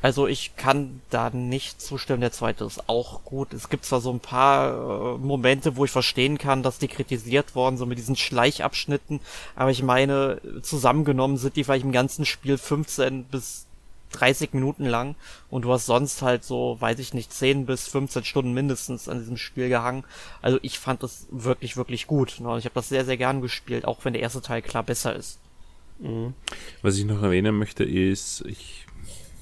Also ich kann da nicht zustimmen, der zweite ist auch gut. Es gibt zwar so ein paar äh, Momente, wo ich verstehen kann, dass die kritisiert worden, so mit diesen Schleichabschnitten, aber ich meine, zusammengenommen sind die vielleicht im ganzen Spiel 15 bis 30 Minuten lang und du hast sonst halt so, weiß ich nicht, 10 bis 15 Stunden mindestens an diesem Spiel gehangen. Also ich fand das wirklich, wirklich gut. Ne? Ich habe das sehr, sehr gern gespielt, auch wenn der erste Teil klar besser ist. Mhm. Was ich noch erwähnen möchte, ist, ich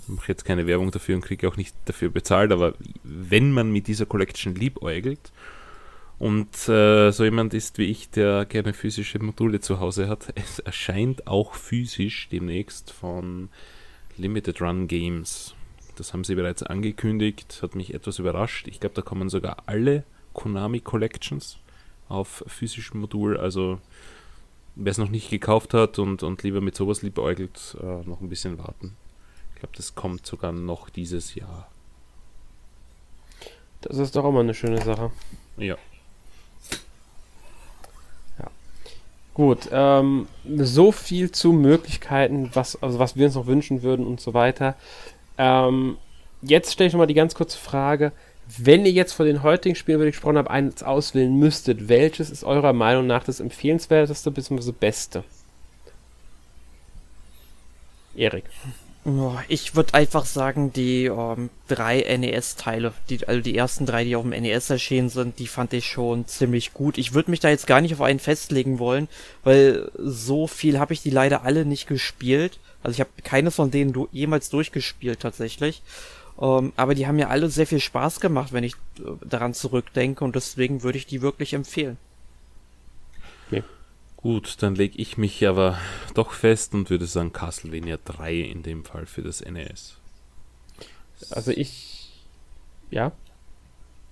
mache jetzt keine Werbung dafür und kriege auch nicht dafür bezahlt, aber wenn man mit dieser Collection liebäugelt und äh, so jemand ist wie ich, der gerne physische Module zu Hause hat, es erscheint auch physisch demnächst von Limited Run Games. Das haben sie bereits angekündigt, hat mich etwas überrascht. Ich glaube, da kommen sogar alle Konami Collections auf physischem Modul, also wer es noch nicht gekauft hat und, und lieber mit sowas liebäugelt, äh, noch ein bisschen warten. Ich glaube, das kommt sogar noch dieses Jahr. Das ist doch immer eine schöne Sache. Ja. Gut, ähm, so viel zu Möglichkeiten, was, also was wir uns noch wünschen würden und so weiter. Ähm, jetzt stelle ich nochmal die ganz kurze Frage. Wenn ihr jetzt von den heutigen Spielen, über die ich gesprochen habe, eins auswählen müsstet, welches ist eurer Meinung nach das empfehlenswerteste bzw. beste? Erik. Ich würde einfach sagen, die ähm, drei NES-Teile, die, also die ersten drei, die auf dem NES erschienen sind, die fand ich schon ziemlich gut. Ich würde mich da jetzt gar nicht auf einen festlegen wollen, weil so viel habe ich die leider alle nicht gespielt. Also ich habe keines von denen du jemals durchgespielt tatsächlich. Ähm, aber die haben mir alle sehr viel Spaß gemacht, wenn ich äh, daran zurückdenke und deswegen würde ich die wirklich empfehlen. Nee. Gut, dann lege ich mich aber doch fest und würde sagen Castlevania 3 in dem Fall für das NES. Also ich. Ja.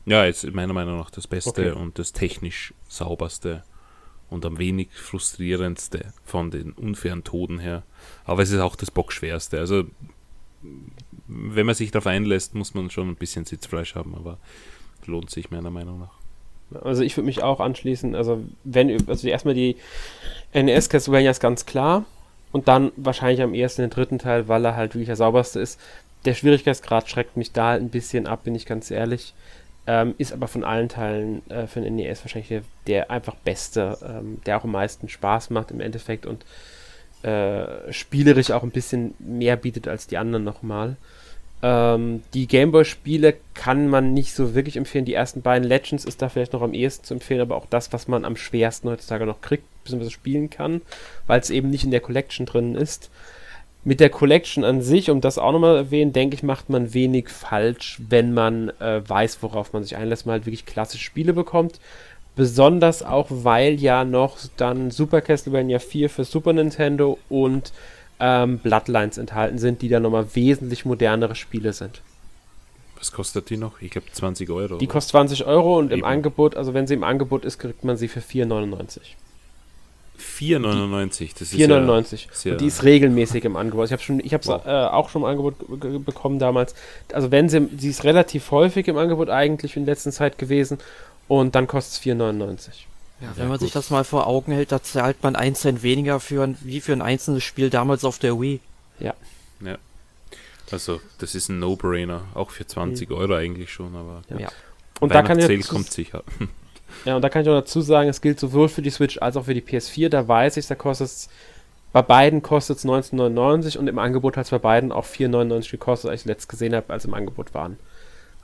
Ja, ist meiner Meinung nach das Beste okay. und das technisch sauberste und am wenig frustrierendste von den unfairen Toden her. Aber es ist auch das Bockschwerste. Also, wenn man sich darauf einlässt, muss man schon ein bisschen Sitzfleisch haben, aber lohnt sich meiner Meinung nach. Also ich würde mich auch anschließen, also wenn, also erstmal die NES Castlevania ist ganz klar und dann wahrscheinlich am ersten den dritten Teil, weil er halt wirklich der sauberste ist. Der Schwierigkeitsgrad schreckt mich da halt ein bisschen ab, bin ich ganz ehrlich. Ähm, ist aber von allen Teilen äh, für den NES wahrscheinlich der, der einfach beste, ähm, der auch am meisten Spaß macht im Endeffekt und äh, spielerisch auch ein bisschen mehr bietet als die anderen nochmal. Ähm, die Gameboy-Spiele kann man nicht so wirklich empfehlen. Die ersten beiden Legends ist da vielleicht noch am ehesten zu empfehlen, aber auch das, was man am schwersten heutzutage noch kriegt, bzw. spielen kann, weil es eben nicht in der Collection drin ist. Mit der Collection an sich, um das auch nochmal erwähnen, denke ich, macht man wenig falsch, wenn man äh, weiß, worauf man sich einlässt, man halt wirklich klassische Spiele bekommt. Besonders auch, weil ja noch dann Super Castlevania 4 für Super Nintendo und ähm, Bloodlines enthalten sind, die dann nochmal wesentlich modernere Spiele sind. Was kostet die noch? Ich glaube 20 Euro. Die oder? kostet 20 Euro und Eben. im Angebot, also wenn sie im Angebot ist, kriegt man sie für 4,99. 4,99, das ist 4,99. Ja und die ist regelmäßig im Angebot. Ich habe schon, ich habe es wow. äh, auch schon im Angebot bekommen damals. Also wenn sie, sie ist relativ häufig im Angebot eigentlich in letzter Zeit gewesen und dann kostet es 4,99. Ja, wenn ja, man gut. sich das mal vor Augen hält, da zahlt man ein Cent weniger für ein, wie für ein einzelnes Spiel damals auf der Wii. Ja. Ja. Also, das ist ein No-Brainer, auch für 20 mhm. Euro eigentlich schon, aber ja. ja. Und da kann ich kommt sicher. Ja, und da kann ich auch dazu sagen, es gilt sowohl für die Switch als auch für die PS4. Da weiß ich, da kostet es bei beiden kostet es 19,99 und im Angebot hat es bei beiden auch 4,99 gekostet, als ich letzt gesehen habe, als im Angebot waren.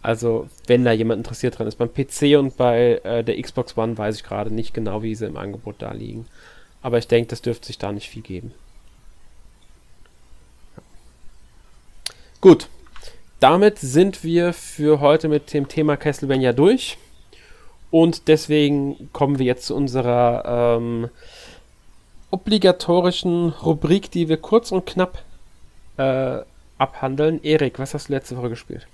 Also, wenn da jemand interessiert dran ist. Beim PC und bei äh, der Xbox One weiß ich gerade nicht genau, wie sie im Angebot da liegen. Aber ich denke, das dürfte sich da nicht viel geben. Gut. Damit sind wir für heute mit dem Thema Castlevania durch. Und deswegen kommen wir jetzt zu unserer ähm, obligatorischen Rubrik, die wir kurz und knapp äh, abhandeln. Erik, was hast du letzte Woche gespielt?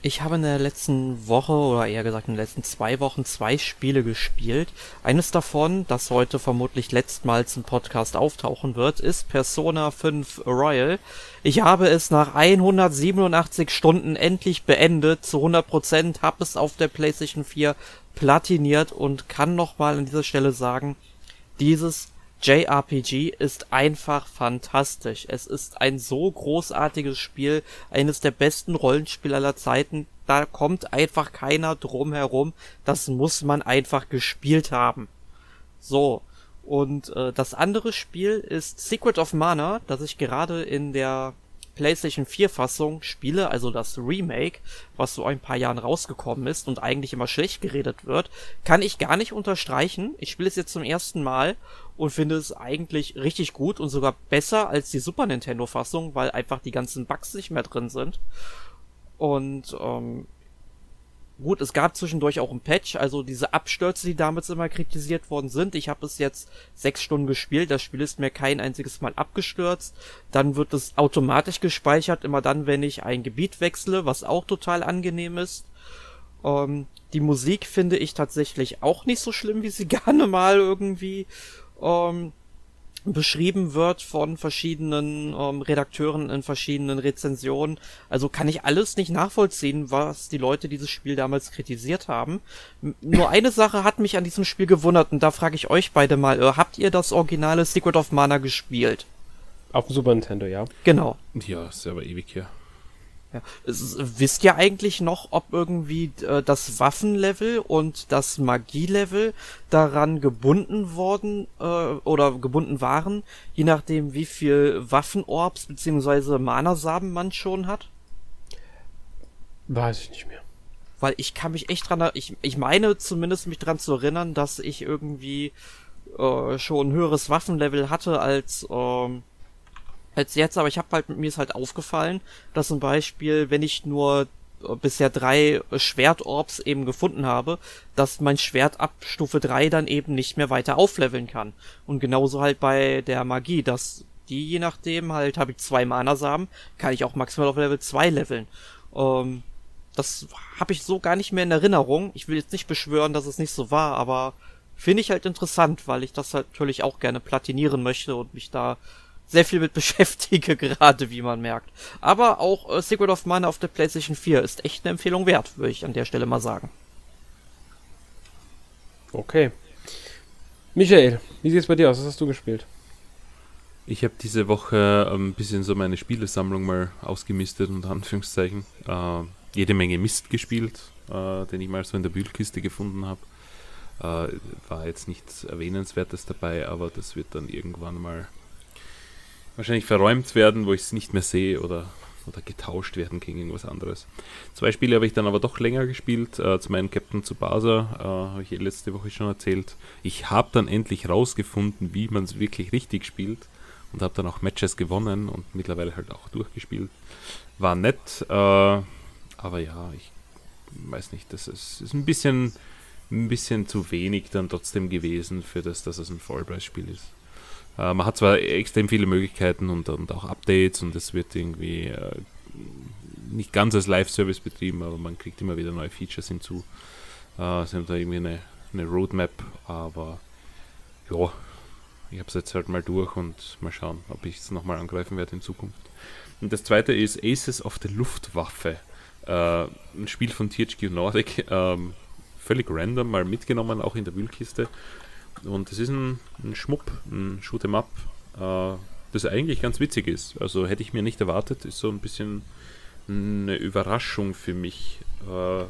Ich habe in der letzten Woche oder eher gesagt in den letzten zwei Wochen zwei Spiele gespielt. Eines davon, das heute vermutlich letztmals im Podcast auftauchen wird, ist Persona 5 Royal. Ich habe es nach 187 Stunden endlich beendet, zu 100%, habe es auf der PlayStation 4 platiniert und kann nochmal an dieser Stelle sagen, dieses JRPG ist einfach fantastisch. Es ist ein so großartiges Spiel, eines der besten Rollenspiele aller Zeiten. Da kommt einfach keiner drum herum. Das muss man einfach gespielt haben. So. Und äh, das andere Spiel ist Secret of Mana, das ich gerade in der PlayStation 4 Fassung spiele, also das Remake, was so ein paar Jahren rausgekommen ist und eigentlich immer schlecht geredet wird, kann ich gar nicht unterstreichen. Ich spiele es jetzt zum ersten Mal und finde es eigentlich richtig gut und sogar besser als die Super Nintendo Fassung, weil einfach die ganzen Bugs nicht mehr drin sind. Und ähm, gut, es gab zwischendurch auch ein Patch, also diese Abstürze, die damals immer kritisiert worden sind. Ich habe es jetzt sechs Stunden gespielt, das Spiel ist mir kein einziges Mal abgestürzt. Dann wird es automatisch gespeichert, immer dann, wenn ich ein Gebiet wechsle, was auch total angenehm ist. Ähm, die Musik finde ich tatsächlich auch nicht so schlimm, wie sie gerne mal irgendwie ähm, beschrieben wird von verschiedenen ähm, Redakteuren in verschiedenen Rezensionen. Also kann ich alles nicht nachvollziehen, was die Leute dieses Spiel damals kritisiert haben. Nur eine Sache hat mich an diesem Spiel gewundert und da frage ich euch beide mal, äh, habt ihr das originale Secret of Mana gespielt? Auf dem Super Nintendo, ja. Genau. Ja, ist aber ewig her. Ja. wisst ihr eigentlich noch, ob irgendwie äh, das Waffenlevel und das Magielevel daran gebunden worden äh, oder gebunden waren, je nachdem wie viel Waffenorbs bzw. Mana-Saben man schon hat? Weiß ich nicht mehr. Weil ich kann mich echt dran, ich, ich meine zumindest mich dran zu erinnern, dass ich irgendwie äh, schon ein höheres Waffenlevel hatte als ähm, als jetzt, aber ich habe halt, mir ist halt aufgefallen, dass zum Beispiel, wenn ich nur äh, bisher drei Schwertorbs eben gefunden habe, dass mein Schwert ab Stufe 3 dann eben nicht mehr weiter aufleveln kann. Und genauso halt bei der Magie, dass die, je nachdem, halt habe ich zwei Mana-Samen, kann ich auch maximal auf Level 2 leveln. Ähm, das habe ich so gar nicht mehr in Erinnerung. Ich will jetzt nicht beschwören, dass es nicht so war, aber finde ich halt interessant, weil ich das natürlich auch gerne platinieren möchte und mich da sehr viel mit beschäftige, gerade wie man merkt. Aber auch äh, Secret of Mana auf der PlayStation 4 ist echt eine Empfehlung wert, würde ich an der Stelle mal sagen. Okay. Michael, wie sieht es bei dir aus? Was hast du gespielt? Ich habe diese Woche ein bisschen so meine Spielesammlung mal ausgemistet, unter Anführungszeichen. Äh, jede Menge Mist gespielt, äh, den ich mal so in der Wühlkiste gefunden habe. Äh, war jetzt nichts Erwähnenswertes dabei, aber das wird dann irgendwann mal wahrscheinlich verräumt werden, wo ich es nicht mehr sehe oder, oder getauscht werden gegen irgendwas anderes. Zwei Spiele habe ich dann aber doch länger gespielt. Äh, zum einen Captain Tsubasa, äh, habe ich letzte Woche schon erzählt. Ich habe dann endlich rausgefunden, wie man es wirklich richtig spielt und habe dann auch Matches gewonnen und mittlerweile halt auch durchgespielt. War nett, äh, aber ja, ich weiß nicht, das ist, ist ein bisschen ein bisschen zu wenig dann trotzdem gewesen für das, dass es ein Vollpreisspiel ist. Äh, man hat zwar extrem viele Möglichkeiten und, und auch Updates und es wird irgendwie äh, nicht ganz als Live-Service betrieben, aber man kriegt immer wieder neue Features hinzu. Äh, sie haben da irgendwie eine, eine Roadmap, aber ja, ich habe es jetzt halt mal durch und mal schauen, ob ich es nochmal angreifen werde in Zukunft. Und das zweite ist Aces of the Luftwaffe. Äh, ein Spiel von THQ Nordic, ähm, völlig random mal mitgenommen, auch in der Wühlkiste. Und es ist ein, ein Schmupp, ein Shoot'em Up, äh, das eigentlich ganz witzig ist. Also hätte ich mir nicht erwartet, ist so ein bisschen eine Überraschung für mich. Äh,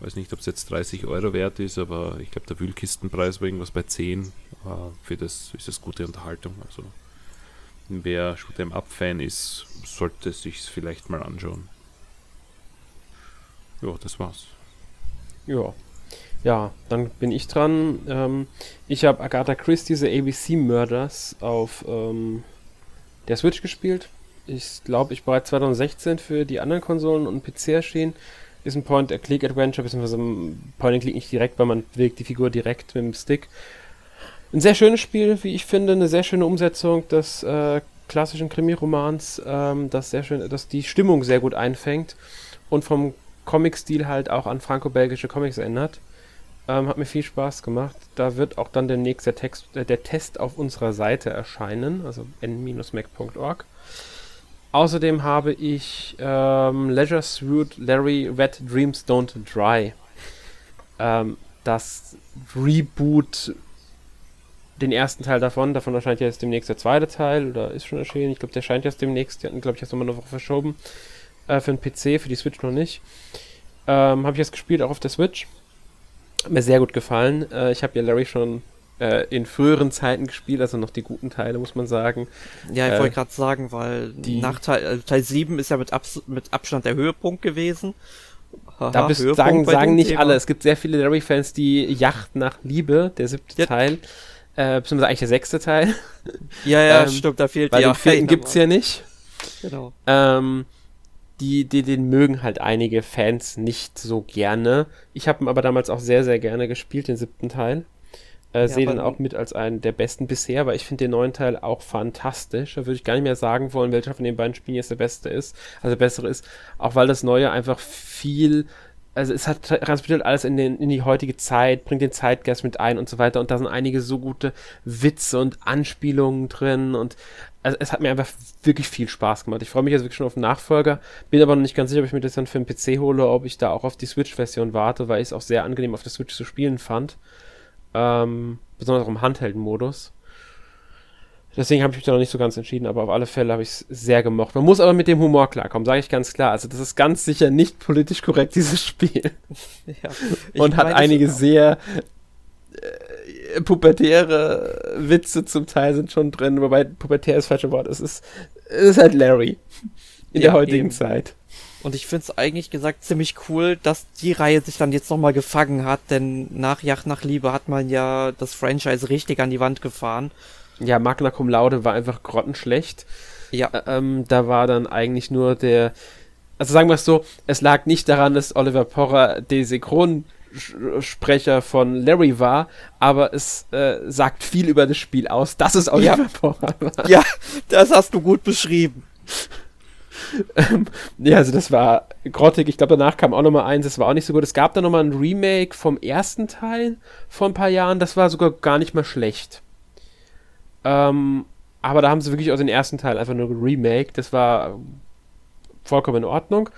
weiß nicht, ob es jetzt 30 Euro wert ist, aber ich glaube, der Wühlkistenpreis war irgendwas bei 10. Äh, für das ist das gute Unterhaltung. Also wer Shoot'em Up-Fan ist, sollte sich vielleicht mal anschauen. Ja, das war's. Ja, ja, dann bin ich dran. Ähm, ich habe Agatha Christie, The ABC Murders auf ähm, der Switch gespielt. Ich glaube, ich bereits 2016 für die anderen Konsolen und PC erschienen. Ist ein Point-and-Click-Adventure, beziehungsweise Point-and-Click nicht direkt, weil man bewegt die Figur direkt mit dem Stick. Ein sehr schönes Spiel, wie ich finde, eine sehr schöne Umsetzung des äh, klassischen Krimi-Romans, ähm, das sehr schön, das die Stimmung sehr gut einfängt und vom Comic-Stil halt auch an franco-belgische Comics erinnert. Ähm, hat mir viel Spaß gemacht. Da wird auch dann demnächst der, Text, äh, der Test auf unserer Seite erscheinen, also n-mac.org. Außerdem habe ich ähm, Leisure Suit Larry Wet Dreams Don't Dry. Ähm, das Reboot, den ersten Teil davon. Davon erscheint jetzt demnächst der zweite Teil oder ist schon erschienen. Ich glaube, der erscheint jetzt demnächst. Die hatten, glaube ich, erst nochmal eine Woche verschoben. Äh, für den PC, für die Switch noch nicht. Ähm, habe ich jetzt gespielt, auch auf der Switch mir sehr gut gefallen. Äh, ich habe ja Larry schon äh, in früheren Zeiten gespielt, also noch die guten Teile, muss man sagen. Ja, ich äh, wollte gerade sagen, weil die Nachteil, also Teil 7 ist ja mit, Abs mit Abstand der Höhepunkt gewesen. Haha, da bist, Höhepunkt sagen, sagen nicht Thema. alle. Es gibt sehr viele Larry-Fans, die Yacht nach Liebe, der siebte ja. Teil, äh, beziehungsweise eigentlich der sechste Teil. Ja, ja, ähm, stimmt, da fehlt weil ja. Den vierten gibt es ja nicht. Genau. Ähm, die, die, den mögen halt einige Fans nicht so gerne. Ich habe ihn aber damals auch sehr, sehr gerne gespielt, den siebten Teil. Äh, ja, sehe den auch mit als einen der besten bisher, weil ich finde den neuen Teil auch fantastisch. Da würde ich gar nicht mehr sagen wollen, welcher von den beiden Spielen jetzt der beste ist, also der bessere ist. Auch weil das neue einfach viel also es hat transportiert alles in, den, in die heutige Zeit, bringt den Zeitgeist mit ein und so weiter. Und da sind einige so gute Witze und Anspielungen drin. Und also es hat mir einfach wirklich viel Spaß gemacht. Ich freue mich jetzt wirklich schon auf den Nachfolger. Bin aber noch nicht ganz sicher, ob ich mir das dann für den PC hole, ob ich da auch auf die Switch-Version warte, weil ich es auch sehr angenehm auf der Switch zu spielen fand. Ähm, besonders auch im Handheld-Modus. Deswegen habe ich mich da noch nicht so ganz entschieden, aber auf alle Fälle habe ich es sehr gemocht. Man muss aber mit dem Humor klarkommen, sage ich ganz klar. Also das ist ganz sicher nicht politisch korrekt, dieses Spiel. Ja, Und hat einige sehr äh, pubertäre Witze zum Teil sind schon drin, wobei pubertär ist das falsche Wort. Es ist, es ist halt Larry in ja, der heutigen eben. Zeit. Und ich finde es eigentlich gesagt ziemlich cool, dass die Reihe sich dann jetzt nochmal gefangen hat, denn nach Yacht nach Liebe hat man ja das Franchise richtig an die Wand gefahren. Ja, Magna Cum Laude war einfach grottenschlecht. Ja. Ähm, da war dann eigentlich nur der, also sagen wir es so, es lag nicht daran, dass Oliver Porrer der Synchronsprecher von Larry war, aber es äh, sagt viel über das Spiel aus, dass es Oliver ja. Porrer war. Ja, das hast du gut beschrieben. Ähm, ja, also das war grottig. Ich glaube, danach kam auch nochmal eins, das war auch nicht so gut. Es gab dann nochmal ein Remake vom ersten Teil vor ein paar Jahren, das war sogar gar nicht mal schlecht. Ähm, aber da haben sie wirklich aus dem ersten Teil einfach nur Remake. Das war vollkommen in Ordnung.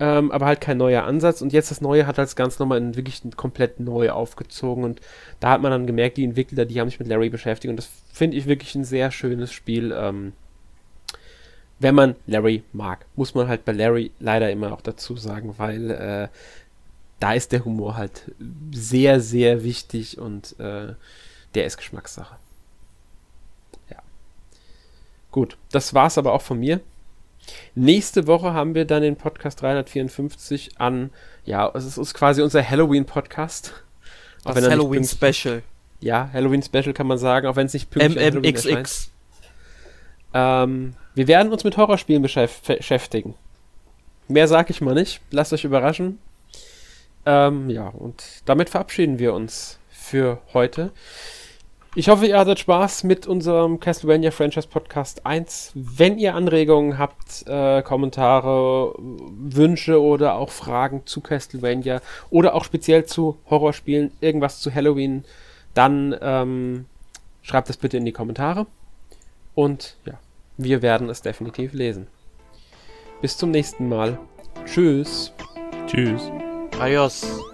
Ähm, aber halt kein neuer Ansatz. Und jetzt das Neue hat als ganz nochmal wirklich komplett neu aufgezogen. Und da hat man dann gemerkt, die Entwickler, die haben sich mit Larry beschäftigt. Und das finde ich wirklich ein sehr schönes Spiel. Ähm, wenn man Larry mag. Muss man halt bei Larry leider immer auch dazu sagen, weil äh, da ist der Humor halt sehr, sehr wichtig und äh, der ist Geschmackssache. Gut, das war's aber auch von mir. Nächste Woche haben wir dann den Podcast 354 an, ja, es ist quasi unser Halloween-Podcast. Das Halloween-Special. Ja, Halloween-Special kann man sagen, auch wenn es nicht pünktlich MMXX. Ähm, wir werden uns mit Horrorspielen beschäftigen. Mehr sage ich mal nicht. Lasst euch überraschen. Ähm, ja, und damit verabschieden wir uns für heute. Ich hoffe, ihr hattet Spaß mit unserem Castlevania Franchise Podcast 1. Wenn ihr Anregungen habt, äh, Kommentare, Wünsche oder auch Fragen zu Castlevania oder auch speziell zu Horrorspielen, irgendwas zu Halloween, dann ähm, schreibt das bitte in die Kommentare. Und ja, wir werden es definitiv lesen. Bis zum nächsten Mal. Tschüss. Tschüss. Adios.